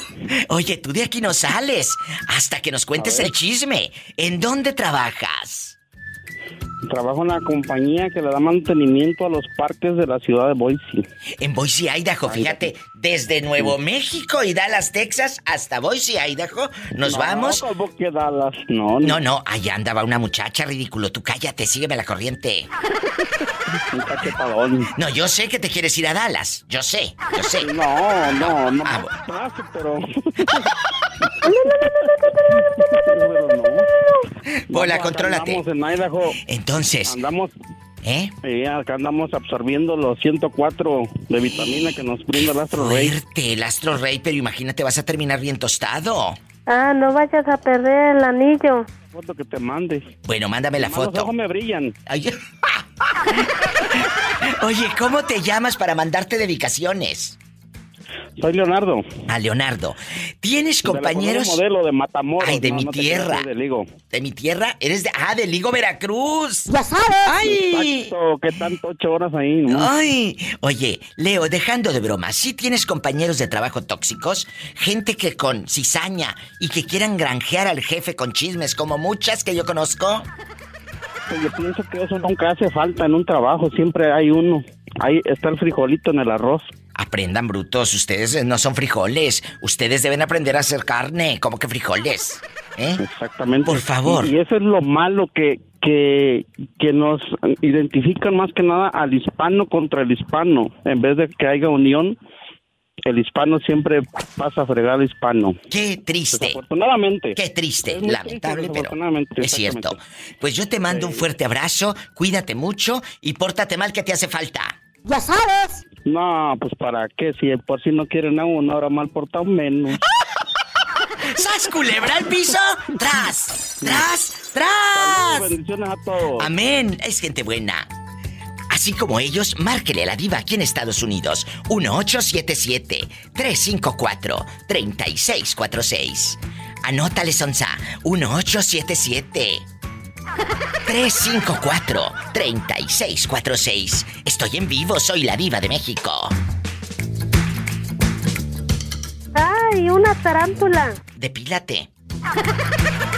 Oye, tú de aquí no sales hasta que nos cuentes el chisme. ¿En dónde trabajas? Trabajo en una compañía que le da mantenimiento a los parques de la ciudad de Boise. En Boise, Idaho, fíjate, desde Nuevo México y Dallas, Texas, hasta Boise, Idaho, nos No, vamos. ¿cómo que Dallas? No, No, no, allá andaba una muchacha, ridículo. Tú cállate, sígueme la corriente. No, yo sé que te quieres ir a Dallas. Yo sé, yo sé. No, no, no. Ah, paso, pero. Acá contrólate. Andamos en Idaho. Entonces. Andamos. ¿Eh? acá andamos absorbiendo los 104 de vitamina que nos brinda el Astro Rey. Fuerte, el Astro Rey, pero imagínate, vas a terminar bien tostado. Ah, no vayas a perder el anillo. Foto que te mande. Bueno, mándame la Nomás Los foto. ojos me brillan. Ay. Oye, ¿cómo te llamas para mandarte dedicaciones? Soy Leonardo. A Leonardo. ¿Tienes De compañeros? Colonia modelo de Matamoros. Ay, de No, mi no te creas, tierra. de Ligo. ¿De mi tierra? ¿Eres de. Ah, de Ligo, Veracruz. ¡Ya sabes! ¡Ay! Exacto, ¿qué tanto? Ocho horas ahí, ¿no? Ay, oye, Leo, dejando de broma, ¿sí tienes compañeros de trabajo tóxicos? Gente que con cizaña y que quieran granjear al jefe con chismes, como muchas que yo conozco. Pues yo pienso que eso nunca hace falta en un trabajo, siempre hay uno. Ahí está el frijolito en el arroz. Aprendan, brutos, ustedes no son frijoles. Ustedes deben aprender a hacer carne, como que frijoles. ¿Eh? Exactamente. Por favor. Y, y eso es lo malo que, que, que nos identifican más que nada al hispano contra el hispano. En vez de que haya unión, el hispano siempre pasa a fregar al hispano. Qué triste. Desafortunadamente. Qué triste, Es lamentable, triste, pero es cierto. Pues yo te mando un fuerte abrazo, cuídate mucho y pórtate mal que te hace falta. ¡Ya sabes! No, pues para qué, si por si no quieren a uno, ahora mal portado menos. ¡Sas culebra al piso! ¡Tras! ¡Tras! ¡Tras! Saludos, bendiciones a todos. Amén. Es gente buena. Así como ellos, márquele a la diva aquí en Estados Unidos. 1877-354-3646. Anótale, Sonsa. 1877. 354-3646. Estoy en vivo, soy la diva de México. ¡Ay, una tarántula! Depílate.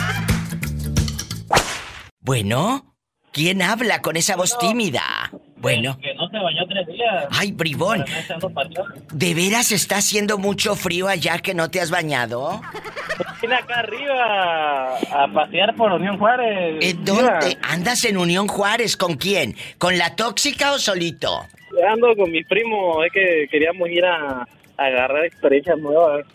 Bueno, ¿quién habla con esa voz tímida? Bueno. Que no se bañó tres días. Ay, bribón. ¿De veras está haciendo mucho frío allá que no te has bañado? Vine acá arriba a pasear por Unión Juárez. ¿En dónde? ¿Andas en Unión Juárez? ¿Con quién? ¿Con la tóxica o solito? Ando con mi primo, es que queríamos ir a, a agarrar experiencias nuevas.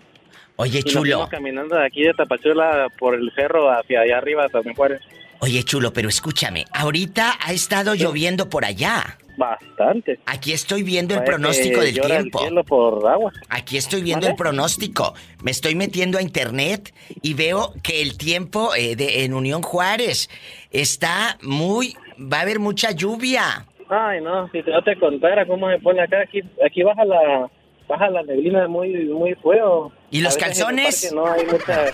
Oye, Y nos chulo. fuimos caminando de aquí de Tapachula por el cerro hacia allá arriba, hasta Unión Juárez. Oye, chulo, pero escúchame. Ahorita ha estado lloviendo por allá. Bastante. Aquí estoy viendo el pronóstico del el tiempo. cielo por agua. Aquí estoy viendo el pronóstico. Me estoy metiendo a internet y veo que el tiempo eh, de, en Unión Juárez está muy... Va a haber mucha lluvia. Ay, no, si no te contara cómo se pone acá, aquí, aquí baja la baja la neblina muy muy feo. ¿Y los el calzones? No hay mucha...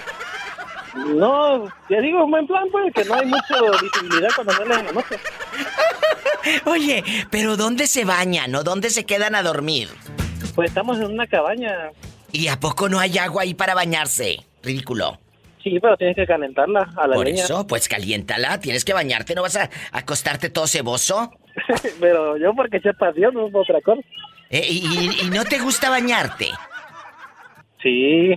No, te digo, en plan, pues, que no hay mucha visibilidad cuando sales en la noche. Oye, pero ¿dónde se bañan o dónde se quedan a dormir? Pues estamos en una cabaña. ¿Y a poco no hay agua ahí para bañarse? Ridículo. Sí, pero tienes que calentarla a la Por leña. eso, pues caliéntala, tienes que bañarte, ¿no vas a acostarte todo ceboso? pero yo porque eché pasión, no es otra cosa. Eh, y, y- y no te gusta bañarte? Sí.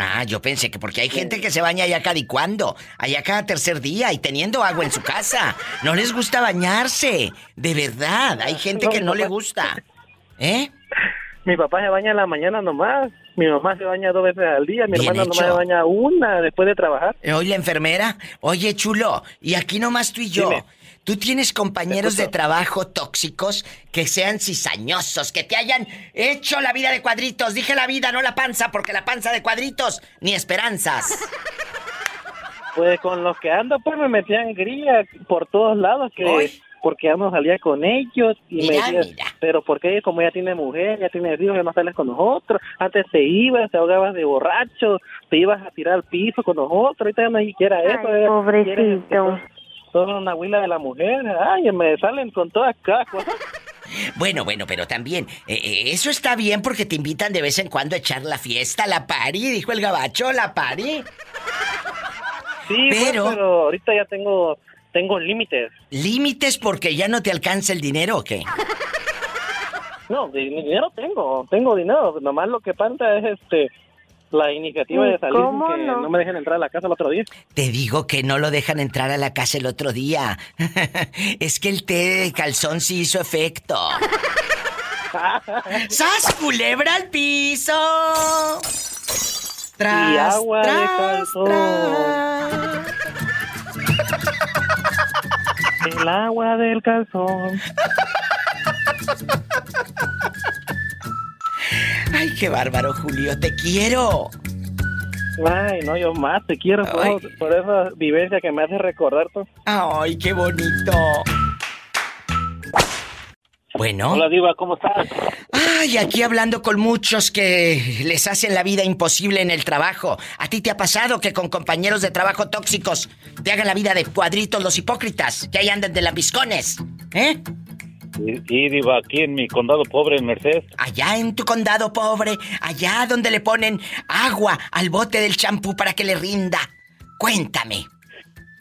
Ah, yo pensé que porque hay gente que se baña allá cada y cuando, allá cada tercer día y teniendo agua en su casa. No les gusta bañarse, de verdad, hay gente que no le gusta. ¿Eh? Mi papá se baña en la mañana nomás. Mi mamá se baña dos veces al día. Mi Bien hermana nomás se baña una después de trabajar. Eh, Oye, la enfermera, oye, chulo, y aquí nomás tú y yo. Dime. ¿Tú tienes compañeros de trabajo tóxicos que sean cizañosos, que te hayan hecho la vida de cuadritos? Dije la vida, no la panza, porque la panza de cuadritos, ni esperanzas. Pues con los que ando, pues me metían grilla por todos lados. que Porque ya no salía con ellos. Y Mira, me decían, pero porque como ya tiene mujer, ya tiene hijos, ya no sales con nosotros. Antes te ibas, te ahogabas de borracho, te ibas a tirar al piso con nosotros. Ahorita ya no siquiera eso. Ay, pobrecito. Son una huila de la mujer. Ay, me salen con todas cada cosa. Bueno, bueno, pero también, eh, eh, eso está bien porque te invitan de vez en cuando a echar la fiesta, la pari, dijo el gabacho, la pari. Sí, pues, Pero- ahorita ya tengo tengo límites. ¿Límites porque ya no te alcanza el dinero o qué? No, dinero tengo, tengo dinero. Nomás lo que falta es este la iniciativa ¿Y de salir sin cómo que no? no? me dejen entrar a la casa el otro día. Te digo que no lo dejan entrar a la casa el otro día. es que el té de calzón sí hizo efecto. ¡Sas, culebra al piso! Tras, y agua de tras, calzón. El agua del calzón. Ay, qué bárbaro, Julio, te quiero. Ay, no, yo más te quiero por, por esa vivencia que me hace recordar todo. Ay, qué bonito. Bueno. Hola, Diva, ¿cómo estás? Ay, aquí hablando con muchos que les hacen la vida imposible en el trabajo. ¿A ti te ha pasado que con compañeros de trabajo tóxicos te hagan la vida de cuadritos los hipócritas? Que ahí andan de lambiscones. ¿Eh? Y, y, aquí en mi condado pobre, en Merced. Allá en tu condado pobre, allá donde le ponen agua al bote del champú para que le rinda. Cuéntame.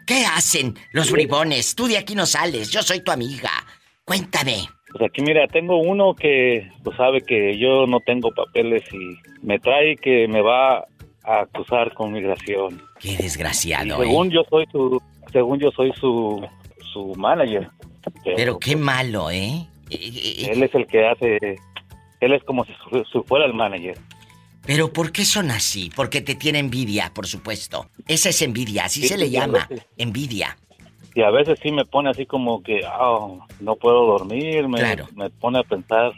¿Qué hacen los bribones? Tú de aquí no sales, yo soy tu amiga. Cuéntame. Pues aquí, mira, tengo uno que pues, sabe que yo no tengo papeles y me trae que me va a acusar con migración. Qué desgraciado, Según ¿eh? yo soy su, según yo soy su, su manager. Pero qué malo, ¿eh? Él es el que hace, él es como si fuera el manager. Pero ¿por qué son así? Porque te tiene envidia, por supuesto. Esa es envidia, así Sí, se le llama. veces. Envidia. Y a veces sí me pone así como que, ah, no puedo dormir, me, Claro. me pone a pensar.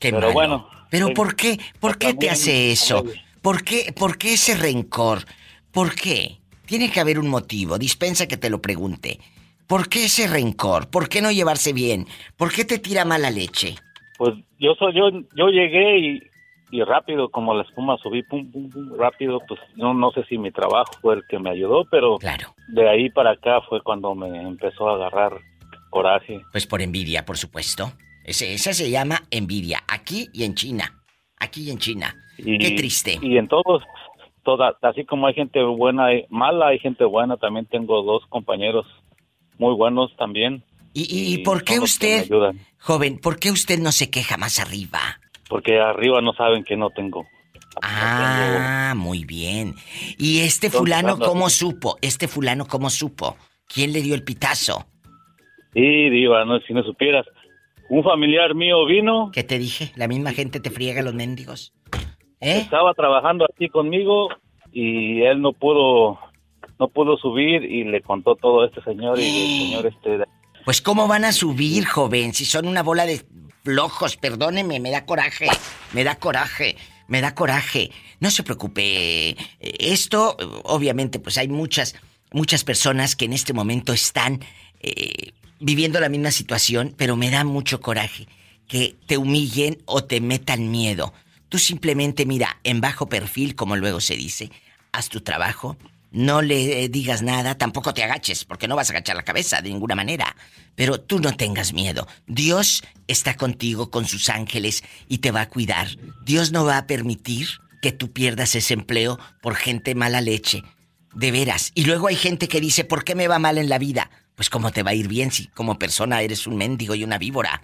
Qué Pero malo. bueno. Pero ¿por qué? ¿Por qué te hace eso? ¿Por qué? ¿Por qué ese rencor? ¿Por qué? Tiene que haber un motivo. Dispensa que te lo pregunte. ¿Por qué ese rencor? ¿Por qué no llevarse bien? ¿Por qué te tira mala leche? Pues yo soy, yo, yo llegué y, y rápido, como la espuma subí, pum, pum, pum, rápido, pues no, no sé si mi trabajo fue el que me ayudó, pero claro. de ahí para acá fue cuando me empezó a agarrar coraje. Pues por envidia, por supuesto. Ese, esa se llama envidia. Aquí y en China. Aquí y en China. Y, Qué triste. Y en todos, toda, así como hay gente buena y mala, hay gente buena, también tengo dos compañeros muy buenos también. ¿Y, y- y por qué usted, joven, por qué usted no se queja más arriba? porque arriba no saben que no tengo. Ah, muy bien. ¿Y este Entonces, fulano cómo supo? ¿Este fulano cómo supo? ¿Quién le dio el pitazo? Y diva, no, si no supieras, un familiar mío vino, ¿Qué te dije? La misma gente te friega los mendigos. ¿Eh? estaba trabajando aquí conmigo y él no pudo, no pudo subir y le contó todo a este señor y el señor este Pues cómo van a subir, joven, si son una bola de flojos, perdóneme, me da coraje, me da coraje, me da coraje. No se preocupe. Esto, obviamente, pues hay muchas, muchas personas que en este momento están eh, viviendo la misma situación, pero me da mucho coraje que te humillen o te metan miedo. Tú simplemente mira, en bajo perfil, como luego se dice, haz tu trabajo, no le digas nada, tampoco te agaches, porque no vas a agachar la cabeza de ninguna manera. Pero tú no tengas miedo. Dios está contigo con sus ángeles y te va a cuidar. Dios no va a permitir que tú pierdas ese empleo por gente mala leche. De veras. Y luego hay gente que dice, ¿por qué me va mal en la vida? Pues cómo te va a ir bien si como persona eres un mendigo y una víbora.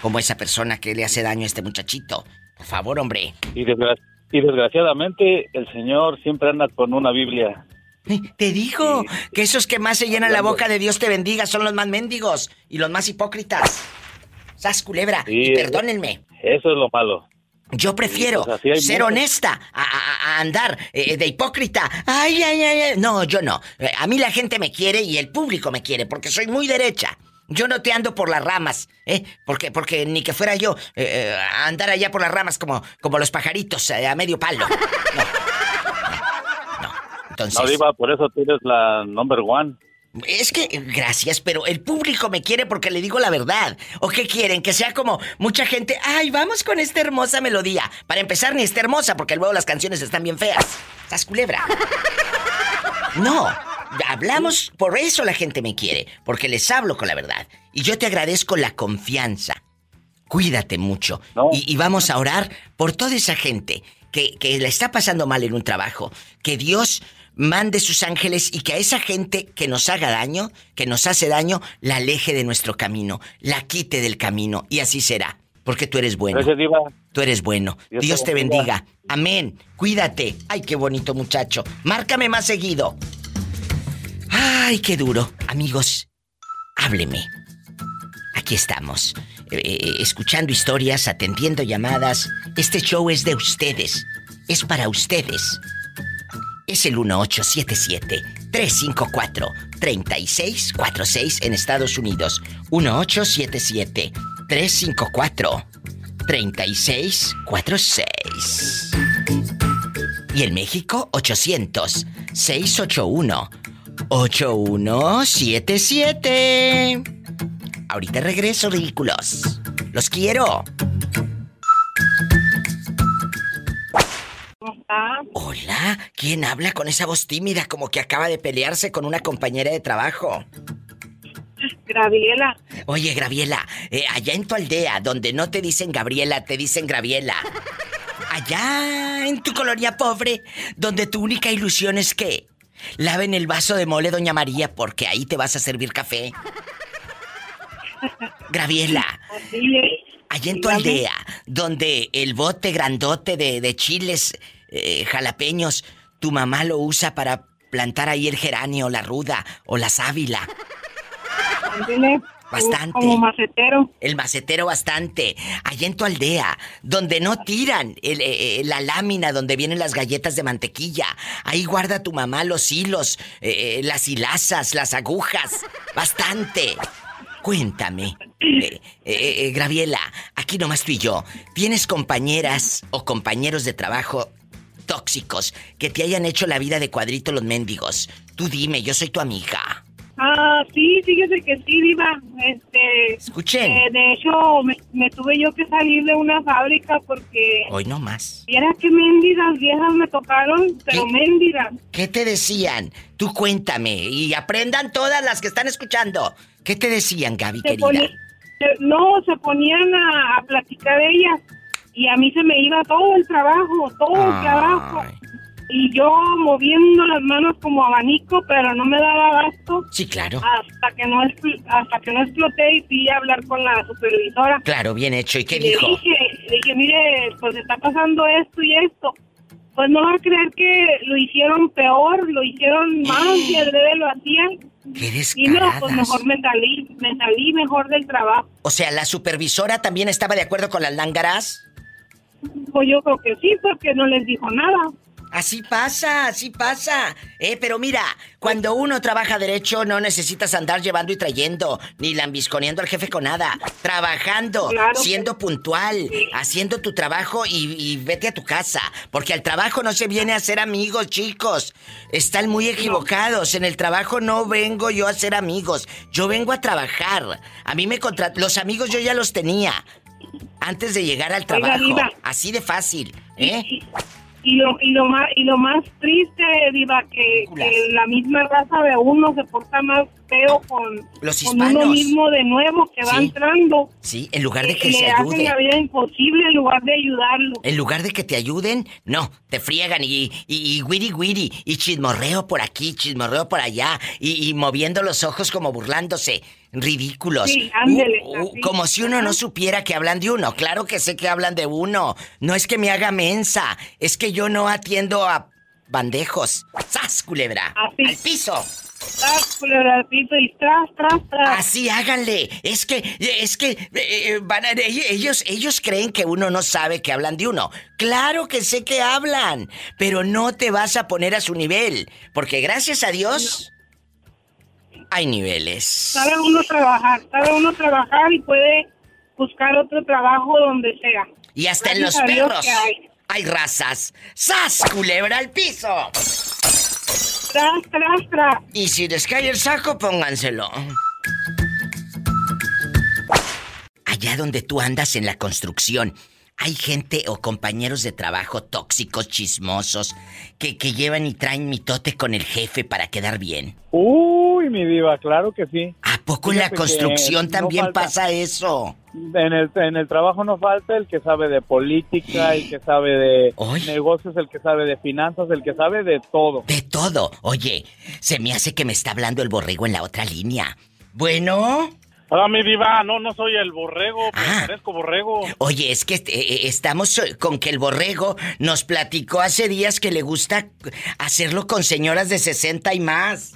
Como esa persona que le hace daño a este muchachito. Por favor, hombre. Y, desgraciadamente el Señor siempre anda con una Biblia. Te digo que esos que más se llenan la boca de Dios te bendiga son los más mendigos y los más hipócritas. Sas culebra, y perdónenme. Eso es lo malo. Yo prefiero pues ser honesta a, andar eh, de hipócrita. Ay, ay, ay, No, yo no. Eh, a mí la gente me quiere y el público me quiere porque soy muy derecha. Yo no te ando por las ramas, ¿eh? Porque, porque ni que fuera yo eh, eh andar allá por las ramas como, como los pajaritos a medio palo. No. No. Entonces. No, por eso tienes la number one. Es que, gracias, pero el público me quiere porque le digo la verdad. ¿O qué quieren? Que sea como mucha gente, ay, vamos con esta hermosa melodía. Para empezar, ni está hermosa porque luego las canciones están bien feas. Estás culebra. No, hablamos, por eso la gente me quiere, porque les hablo con la verdad. Y yo te agradezco la confianza. Cuídate mucho. Y, vamos a orar por toda esa gente que, que le está pasando mal en un trabajo. Que Dios mande sus ángeles y que a esa gente que nos haga daño, que nos hace daño, la aleje de nuestro camino, la quite del camino y así será. Porque tú eres bueno. Tú eres bueno. Dios, te bendiga. Amén. Cuídate. Ay, qué bonito muchacho. Márcame más seguido. Ay, qué duro. Amigos, hábleme. Aquí estamos. Eh, eh, escuchando historias, atendiendo llamadas. Este show es de ustedes. Es para ustedes es el 1877-354-3646 en Estados Unidos. 1877-354-3646. Y en México, 800-681-8177. Ahorita regreso, ridículos. Los quiero. Hola, ¿quién habla con esa voz tímida como que acaba de pelearse con una compañera de trabajo? Graviela. Oye, Graviela, eh, allá en tu aldea, donde no te dicen Gabriela, te dicen Graviela. Allá en tu colonia pobre, donde tu única ilusión es que laven el vaso de mole, Doña María, porque ahí te vas a servir café. Graviela. Allá en tu aldea, donde el bote grandote de, de chiles eh, jalapeños, tu mamá lo usa para plantar ahí el geranio, la ruda o la sábila. Bastante. Como macetero. El macetero bastante. Allá en tu aldea, donde no tiran eh, eh, la lámina donde vienen las galletas de mantequilla. Ahí guarda tu mamá los hilos, las hilazas, las agujas. Bastante. Cuéntame, Graviela, aquí nomás tú y yo. ¿Tienes compañeras o compañeros de trabajo tóxicos que te hayan hecho la vida de cuadrito los mendigos. Tú dime, yo soy tu amiga. Ah, sí, fíjese que sí, Diva. Este. Escuchen. Eh, de hecho, me, tuve yo que salir de una fábrica porque. Hoy no más. Viera qué mendigas viejas me tocaron, pero mendigas. ¿Qué te decían? Tú cuéntame y aprendan todas las que están escuchando. ¿Qué te decían, Gaby, querida? no, se ponían a, a platicar ellas y a mí se me iba todo el trabajo, todo el trabajo. Y yo moviendo las manos como abanico, pero no me daba gasto. Sí, claro. Hasta que no, hasta que no exploté y fui a hablar con la supervisora. Claro, bien hecho. ¿Y qué le dijo? Dije, le dije, mire, pues está pasando esto y esto. Pues no va a creer que lo hicieron peor, lo hicieron más y el bebé lo hacían. ¡Qué Y no, pues mejor me salí, me salí mejor del trabajo. O sea, ¿la supervisora también estaba de acuerdo con las lángaras? Pues yo creo que sí, porque no les dijo nada. Así pasa, así pasa. Eh, pero mira, cuando uno trabaja derecho no necesitas andar llevando y trayendo, ni lambisconeando al jefe con nada. Trabajando, Claro. siendo puntual, haciendo tu trabajo y, y vete a tu casa. Porque al trabajo no se viene a ser amigos, chicos. Están muy equivocados. En el trabajo no vengo yo a ser amigos. Yo vengo a trabajar. A mí me contra... Los amigos yo ya los tenía. Antes de llegar al trabajo. Así de fácil. ¿eh? Y lo, y lo más y lo más triste, Diva, que, que la misma raza de uno se porta más feo con, Los con uno mismo de nuevo que va Sí. entrando. Sí, en lugar de que le se hacen ayude. la vida imposible en lugar de ayudarlo. En lugar de que te ayuden, no, te friegan y, y, y wiri wiri, y chismorreo por aquí, chismorreo por allá, y, y moviendo los ojos como burlándose. Ridículos. Sí, ándele, Uh, uh, así. como si uno no supiera que hablan de uno. Claro que sé que hablan de uno. No es que me haga mensa, es que yo no atiendo a bandejos. ¡Sas, culebra! ¡Al piso! Culebra al piso y tras, tras, tras. Así háganle. Es que, es que eh, eh, van a- ellos, ellos creen que uno no sabe que hablan de uno. Claro que sé que hablan, pero no te vas a poner a su nivel, porque gracias a Dios hay niveles. Sabe uno trabajar, sabe uno trabajar y puede buscar otro trabajo donde sea. Y hasta en los perros hay. hay razas. ¡Sas, culebra al piso! Tras, tras, tras. Y si les cae el saco, pónganselo. Allá donde tú andas en la construcción, hay gente o compañeros de trabajo tóxicos, chismosos, que, que llevan y traen mitote con el jefe para quedar bien. Uy, mi diva, claro que sí. ¿A poco en la construcción también pasa eso? En el, en el trabajo no falta el que sabe de política, el que sabe de negocios, el que sabe de finanzas, el que sabe de todo. De todo. Oye, se me hace que me está hablando el borrego en la otra línea. Bueno. Hola, mi diva. No, no soy el borrego, pero Ah. parezco borrego. Oye, es que eh, eh, estamos eh, con que el borrego nos platicó hace días que le gusta hacerlo con señoras de 60 y más.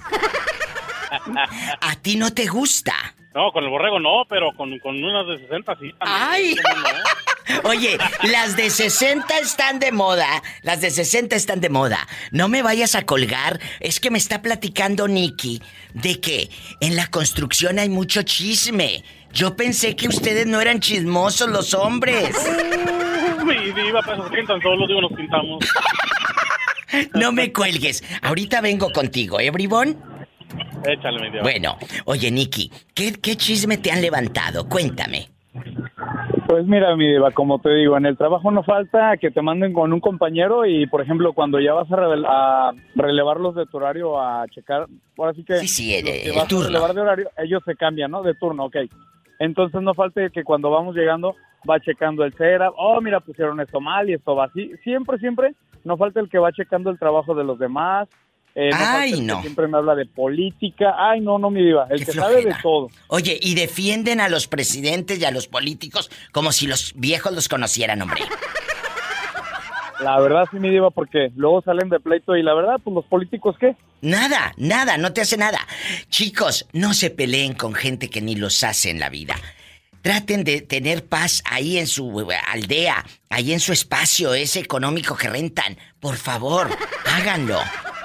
¿A ti no te gusta? No, con el borrego no, pero con, con unas de 60 sí. también. ¡Ay! Oye, las de 60 están de moda. Las de 60 están de moda. No me vayas a colgar. Es que me está platicando Nicky de que en la construcción hay mucho chisme. Yo pensé que ustedes no eran chismosos los hombres. Mi diva, pues se pintan solos, digo, nos pintamos. No me cuelgues. Ahorita vengo contigo, ¿eh, bribón? Échale, mi diva. Bueno, oye, Nicky, ¿qué, ¿qué chisme te han levantado? Cuéntame. Pues mira, mi diva, como te digo, en el trabajo no falta que te manden con un compañero y, por ejemplo, cuando ya vas a, a relevarlos de tu horario a checar, ahora sí que... Sí, sí, el- los que el vas a turno. relevar de horario, ellos se cambian, ¿no? De turno, ok. Entonces no falte que cuando vamos llegando va checando el setup, oh, mira, pusieron esto mal y esto va así. Siempre, siempre, no falta el que va checando el trabajo de los demás. Eh, no Ay, no. siempre me habla de política. Ay, no, no, mi diva. El Qué que sabe de todo. Oye, y defienden a los presidentes y a los políticos como si los viejos los conocieran, hombre. La verdad sí, mi diva, porque luego salen de pleito y la verdad, pues los políticos, ¿qué? Nada, nada, no te hace nada. Chicos, no se peleen con gente que ni los hace en la vida. Traten de tener paz ahí en su eh, aldea, ahí en su espacio ese económico que rentan. Por favor, háganlo,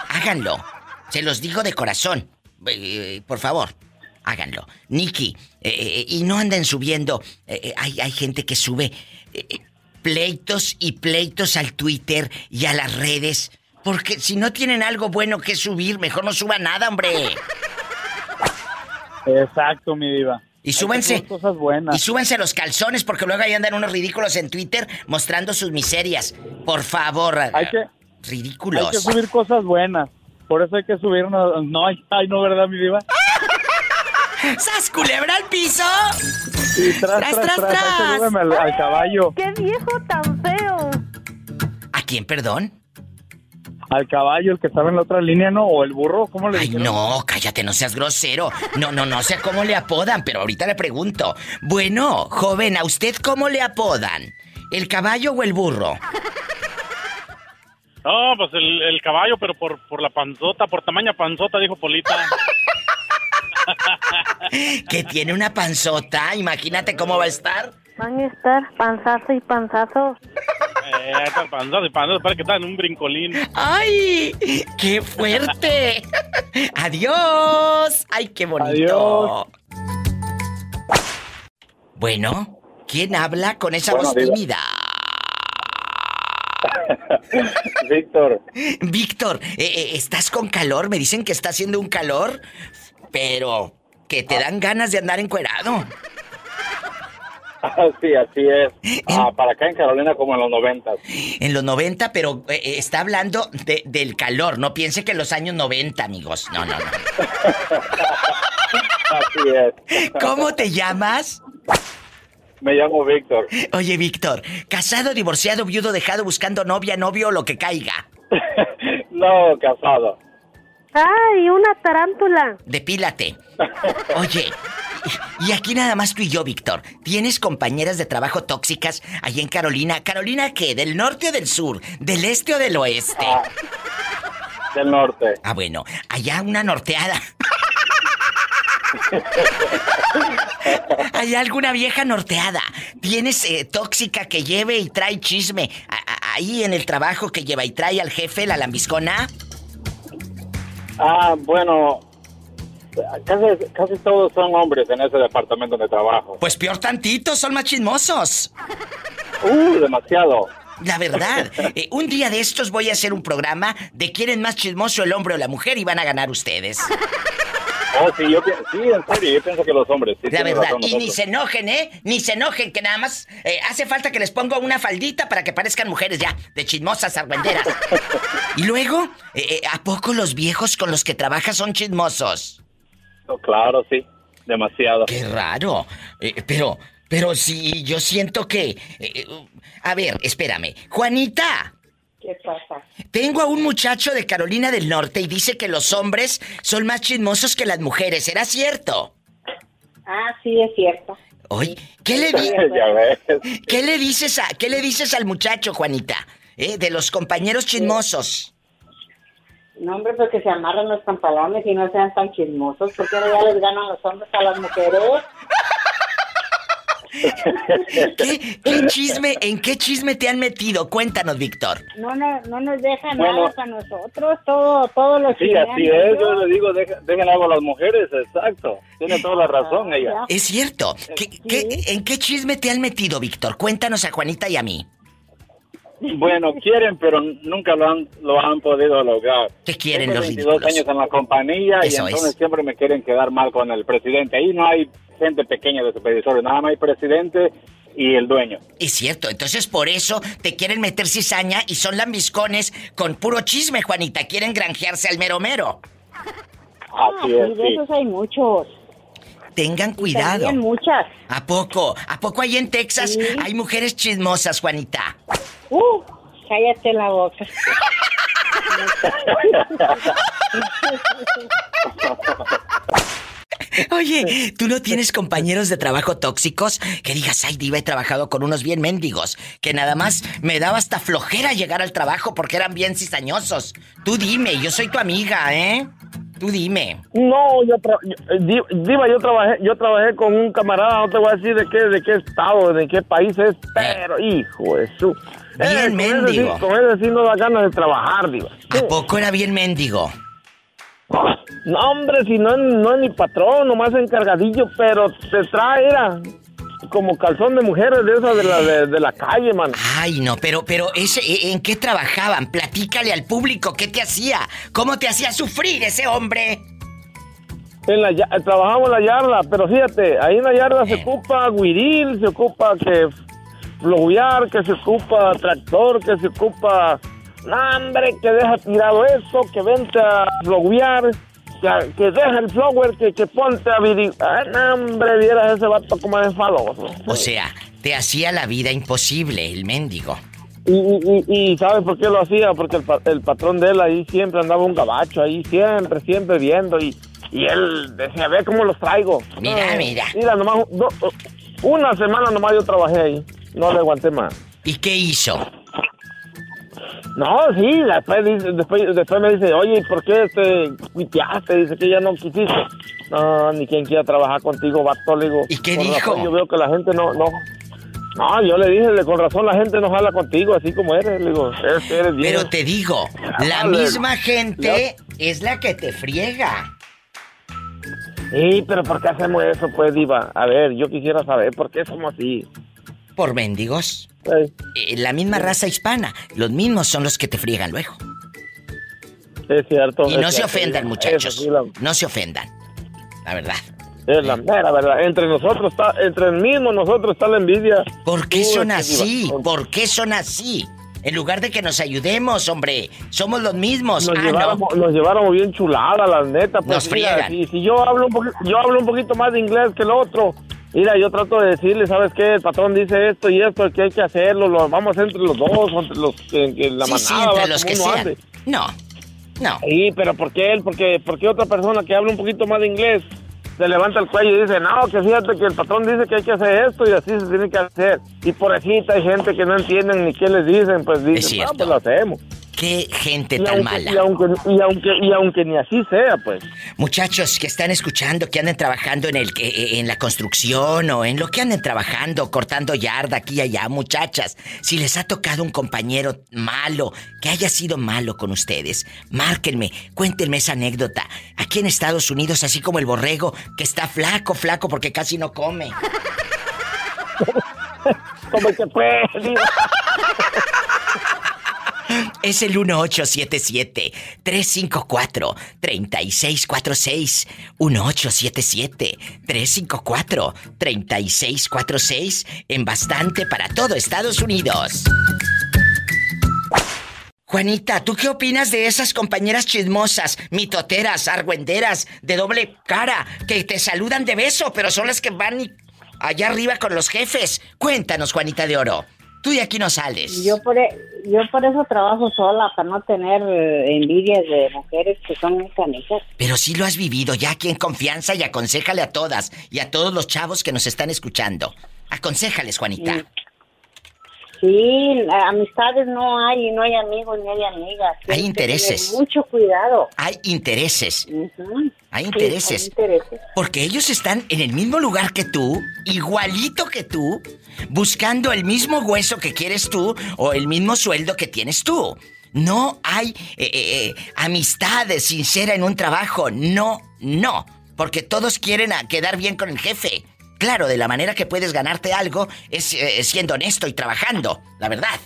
háganlo. Se los digo de corazón. Eh, por favor, háganlo. Nicky, eh, eh, y no anden subiendo. eh, eh, hay, hay gente que sube eh, eh, pleitos y pleitos al Twitter y a las redes. Porque si no tienen algo bueno que subir, mejor no suban nada, hombre. Exacto, mi diva. Y súbanse. cosas buenas. Y súbanse los calzones porque luego ahí andan unos ridículos en Twitter mostrando sus miserias. Por favor. Hay que- Ridículos. Hay que subir cosas buenas. Por eso hay que subirnos. No, ay, ay, no, ¿verdad, mi diva? ¡Sas culebra al piso! Y tras, Tras, tras, tras, tras, tras. ay, súbeme al, al caballo. ¡Qué viejo tan feo! ¿A quién, perdón? Al caballo, el que estaba en la otra línea, ¿no? O el burro, ¿cómo le Ay, dijeron? no, cállate, no seas grosero. No, no, no sé cómo le apodan, pero ahorita le pregunto. Bueno, joven, ¿a usted cómo le apodan? ¿El caballo o el burro? No, pues el, el caballo, pero por, por la panzota, por tamaña panzota, dijo Polita. Que tiene una panzota, imagínate cómo va a estar. Van a estar panzazo y panzazo. Eh, andar, para andar, para que están en un brincolín. ¡Ay! ¡Qué fuerte! ¡Adiós! ¡Ay, qué bonito! Bueno, ¿quién habla con esa Bueno, voz tímida? Víctor, Víctor, eh, eh, ¿estás con calor? Me dicen que está haciendo un calor, pero que te dan ganas de andar encuerado. sí, así es. Ah, para acá en Carolina como en los noventas. En los 90, pero eh, eh, está hablando de- del calor. No piense que en los años 90, amigos. No, no, no. Así es. ¿Cómo te llamas? Me llamo Víctor. Oye, Víctor, casado, divorciado, viudo, dejado, buscando novia, novio, lo que caiga. No, casado. ¡Ay, una tarántula! Depílate. Oye, y aquí nada más tú y yo, Víctor. ¿Tienes compañeras de trabajo tóxicas allí en Carolina? ¿Carolina qué? ¿Del norte o del sur? ¿Del este o del oeste? Del norte. Ah, bueno, allá una norteada. ¿Hay alguna vieja norteada? ¿Tienes eh, tóxica que lleve y trae chisme a- ahí en el trabajo que lleva y trae al jefe, la lambiscona? Ah, bueno, casi, casi todos son hombres en ese departamento de trabajo. Pues peor tantito, son más chismosos. Uh, demasiado. La verdad, eh, un día de estos voy a hacer un programa de quién es más chismoso, el hombre o la mujer, y van a ganar ustedes. Oh, sí, yo sí, en serio, yo pienso que los hombres. Sí, La verdad, razón y ni se enojen, ¿eh? Ni se enojen, que nada más eh, hace falta que les ponga una faldita para que parezcan mujeres ya, de chismosas argüenderas. y luego, eh, eh, ¿a poco los viejos con los que trabajas son chismosos? Oh, Claro, sí, demasiado. Qué raro. Eh, pero, pero sí, yo siento que... a ver, espérame. Juanita, ¿Qué pasa? tengo a un muchacho de Carolina del Norte y dice que los hombres son más chismosos que las mujeres. ¿Será cierto? Ah, sí, es cierto. Oye, ¿qué le, di- Ya ves. ¿qué le dices a, qué le dices al muchacho, Juanita? ¿Eh? De los compañeros chismosos. No, hombre, pues que se amarren los pantalones y no sean tan chismosos, porque ahora ya les ganan los hombres a las mujeres. ¿Qué, qué chisme, en qué chisme te han metido? Cuéntanos, Víctor. No, no, no nos dejan Bueno. nada para nosotros, todo, todo lo Sí, así es, yo le digo, deja- dejen algo a las mujeres, exacto. Tiene toda la razón ella. Es cierto. ¿Qué, qué- en qué chisme te han metido, Víctor? Cuéntanos a Juanita y a mí. Bueno, quieren, pero nunca lo han, lo han podido lograr. ¿Qué quieren Tengo los 22 ridículos? años en la compañía y Eso entonces es. siempre me quieren quedar mal con el presidente. Ahí no hay gente pequeña de supervisores, nada más hay presidente y el dueño. Es cierto, entonces por eso te quieren meter cizaña y son lambiscones con puro chisme, Juanita. Quieren granjearse al mero mero. Así Ah, sí, de esos hay muchos. Tengan cuidado. También muchas. ¿A poco? ¿A poco ahí en Texas hay mujeres chismosas, Juanita? Uh, cállate la boca. Oye, ¿tú no tienes compañeros de trabajo tóxicos? Que digas, ay, diva, he trabajado con unos bien mendigos. Que nada más me daba hasta flojera llegar al trabajo porque eran bien cizañosos. Tú dime, yo soy tu amiga, ¿eh? Tú dime. No, yo, yo- eh, Di- Diva, yo trabajé, yo trabajé con un camarada, no te voy a decir de qué, de qué estado, de qué país es, pero hijo de su. Bien Eh, con ese sí- mendigo. Con ese sí no da ganas de trabajar, Diva. ¿A poco era bien mendigo? No, hombre, si no, no es ni patrón, nomás encargadillo, pero te trae, era como calzón de mujeres de esas de la, de, de la calle, man. Ay, no, pero, pero ese, ¿e- ¿en qué trabajaban? Platícale al público, ¿qué te hacía? ¿Cómo te hacía sufrir ese hombre? En la, ya- trabajamos en la yarda, pero fíjate, ahí en la yarda se ocupa guiril, se ocupa que floguear, que se ocupa tractor, que se ocupa... No, hombre, que deja tirado eso, que vente a floguear, que, que deja el flower, que, que ponte a viri... Ah, no, hombre, vieras ese vato como es faloso. O sea, te hacía la vida imposible, el mendigo. Y, y, y, ¿sabes por qué lo hacía? Porque el patrón de él ahí siempre andaba un gabacho, ahí siempre, siempre viendo. Y, y él decía, ve cómo los traigo. Mira, Ah, mira. Mira, nomás, do- una semana nomás yo trabajé ahí. No le aguanté más. ¿Y qué hizo? No, sí, después, dice- después, después me dice, oye, ¿y por qué te cuiteaste? Dice que ya no quisiste. No, ni quien quiera trabajar contigo, vato, le digo. ¿Y qué "Con dijo? razón, Yo veo que la gente no, no. No, yo le dije, con razón la gente no jala contigo, así como eres. Le digo, eres, eres bien. Pero te digo, la misma gente es la que te friega. Sí, pero ¿por qué hacemos eso, pues, Diva? A ver, yo quisiera saber por qué somos así. Por mendigos. Eh, la misma raza hispana. Los mismos son los que te friegan luego. Es cierto. Y no se ofendan, muchachos. La- No se ofendan. La verdad. Es la mera verdad. Entre nosotros está, entre el mismo nosotros está la envidia. ¿Por qué son así? ¿Por qué son así? En lugar de que nos ayudemos, hombre. Somos los mismos. Nos, Ah, no. lleváramos, nos lleváramos bien chulada, la neta. Pues, Nos mira, friegan. Si, si yo hablo un yo hablo un poquito más de inglés que el otro. Mira, yo trato de decirle, ¿sabes qué? El patrón dice esto y esto, que hay que hacerlo, lo vamos entre los dos, entre los que, la Sí, manada. sí, entre los que sean. hace. No, no. Sí, pero ¿por qué él? Porque, porque otra persona que habla un poquito más de inglés se levanta el cuello y dice, no, que fíjate que el patrón dice que hay que hacer esto y así se tiene que hacer. Y por aquí hay gente que no entienden ni qué les dicen, pues dicen, no, pues lo hacemos. Qué gente Y tan aunque, mala. y, aunque, y, aunque, y aunque ni así sea, pues. Muchachos que están escuchando, que anden trabajando en el eh, en la construcción o en lo que anden trabajando, cortando yarda aquí y allá, muchachas, si les ha tocado un compañero malo, que haya sido malo con ustedes, márquenme, cuéntenme esa anécdota. Aquí en Estados Unidos, así como el borrego, que está flaco, flaco porque casi no come. Como que fue, Es el 1877-354-3646. 1877-354-3646. En bastante para todo Estados Unidos. Juanita, ¿tú qué opinas de esas compañeras chismosas, mitoteras, argüenderas, de doble cara, que te saludan de beso, pero son las que van allá arriba con los jefes? Cuéntanos, Juanita de Oro. Tú de aquí no sales. Yo por, e- yo por eso trabajo sola, para no tener eh, envidias de mujeres que son muy canijas. Pero sí lo has vivido ya aquí en confianza y aconsejale a todas y a todos los chavos que nos están escuchando. Aconsejales, Juanita. Sí, a- amistades no hay, no hay amigos ni hay amigas. Hay intereses. mucho cuidado. Hay intereses. Hay Sí, intereses. hay intereses. Porque ellos están en el mismo lugar que tú, igualito que tú, buscando el mismo hueso que quieres tú o el mismo sueldo que tienes tú. No hay eh, eh, eh, amistad sincera en un trabajo. No, no. Porque todos quieren quedar bien con el jefe. Claro, de la manera que puedes ganarte algo es eh, siendo honesto y trabajando, la verdad.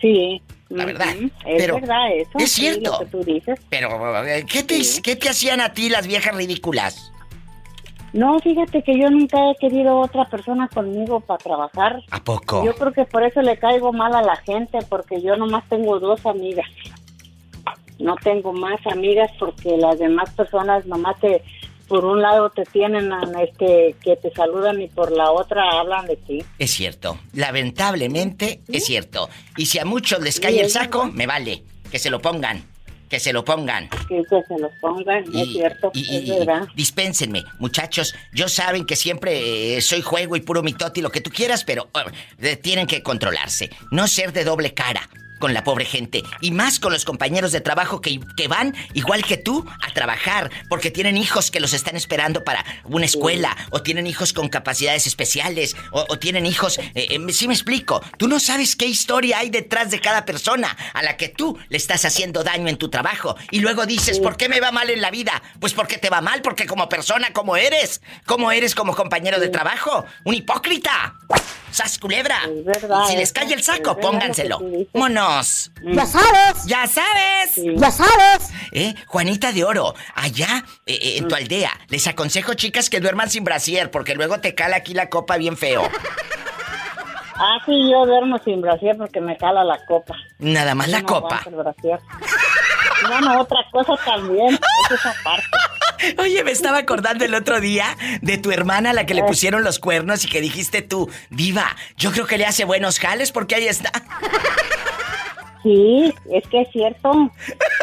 Sí. La verdad. Es Pero verdad eso. es sí, cierto. lo que tú dices. Pero, eh, ¿qué te, ¿qué te hacían a ti las viejas ridículas? No, fíjate que yo nunca he querido otra persona conmigo para trabajar. ¿A poco? Yo creo que por eso le caigo mal a la gente, porque yo nomás tengo dos amigas. No tengo más amigas porque las demás personas nomás te, por un lado te tienen a- este que te saludan y por la otra hablan de ti. Es cierto. Lamentablemente es cierto. Y si a muchos les cae el saco, me vale. Que se lo pongan. Que se lo pongan. Que, que se los pongan, es cierto, y- es y- verdad. dispénsenme, muchachos. Yo saben que siempre eh, soy juego y puro mitote y lo que tú quieras, pero eh, tienen que controlarse. No ser de doble cara con la pobre gente. Y más con los compañeros de trabajo que, que van, igual que tú, a trabajar. Porque tienen hijos que los están esperando para una escuela. O tienen hijos con capacidades especiales. O, o tienen hijos... Eh, eh, sí me explico. Tú no sabes qué historia hay detrás de cada persona a la que tú le estás haciendo daño en tu trabajo. Y luego dices, ¿por qué me va mal en la vida? Pues porque te va mal, porque como persona, como eres. Como eres como compañero de trabajo. Un hipócrita. ¡Sas culebra! verdad si les cae el saco, pónganselo. dices. ¡Vámonos! Ya sabes. ¡Ya sabes! Ya sabes. ¿Eh? Juanita de Oro, allá eh, eh, en tu aldea, les aconsejo, chicas, que duerman sin brasier, porque luego te cala aquí la copa bien feo. Ah, sí, yo duermo sin brasier porque me cala la copa. Nada más la No copa. Bueno, otra cosa también, es esa parte. Oye, me estaba acordando el otro día de tu hermana a la que le pusieron los cuernos y que dijiste tú, Diva, yo creo que le hace buenos jales porque ahí está. Sí, es que es cierto.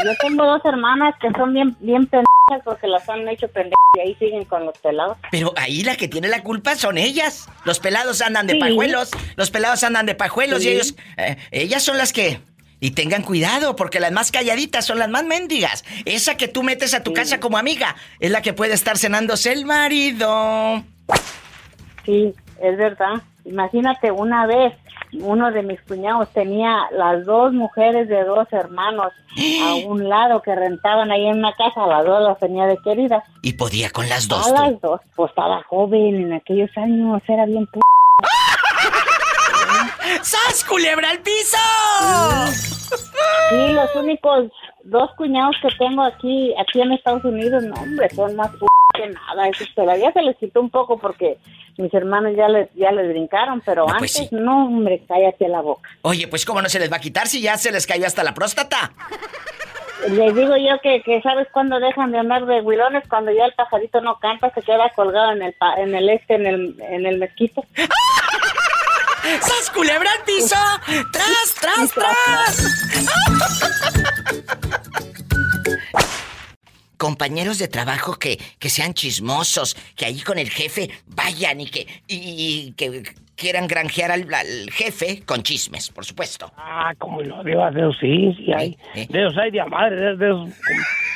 Yo tengo dos hermanas que son bien, bien pendejas porque las han hecho pendejas y ahí siguen con los pelados. Pero ahí la que tiene la culpa son ellas. Los pelados andan de Sí. pajuelos. Los pelados andan de pajuelos y ellos. eh, ellas son las que. Y tengan cuidado, porque las más calladitas son las más mendigas. Esa que tú metes a tu casa como amiga es la que puede estar cenándose el marido. Sí, es verdad. Imagínate, una vez uno de mis cuñados tenía las dos mujeres de dos hermanos a un lado que rentaban ahí en una casa, las dos las tenía de queridas. Y podía con las dos. A tú. las dos. Pues estaba joven en aquellos años, era bien p... ¡Sas, culebra al piso! Sí, los únicos dos cuñados que tengo aquí, aquí en Estados Unidos, no, hombre, son más p que nada. Eso todavía se les quitó un poco porque mis hermanos ya les, ya les brincaron, pero No, pues antes, sí. no, hombre, cállate la boca. Oye, pues cómo no se les va a quitar si ya se les cayó hasta la próstata. Les digo yo que, que ¿sabes cuándo dejan de andar de huilones? Cuando ya el pajarito no canta, se queda colgado en el, pa- en el este, en el, en el mezquito. ¡Sas, culebra al piso! ¡Tras, tras, tras! Compañeros de trabajo que, que sean chismosos, que ahí con el jefe vayan y que, y, y que quieran granjear al, al jefe con chismes, por supuesto. Ah, como no, Diva, de esos sí, sí hay. De esos hay de a madre, como,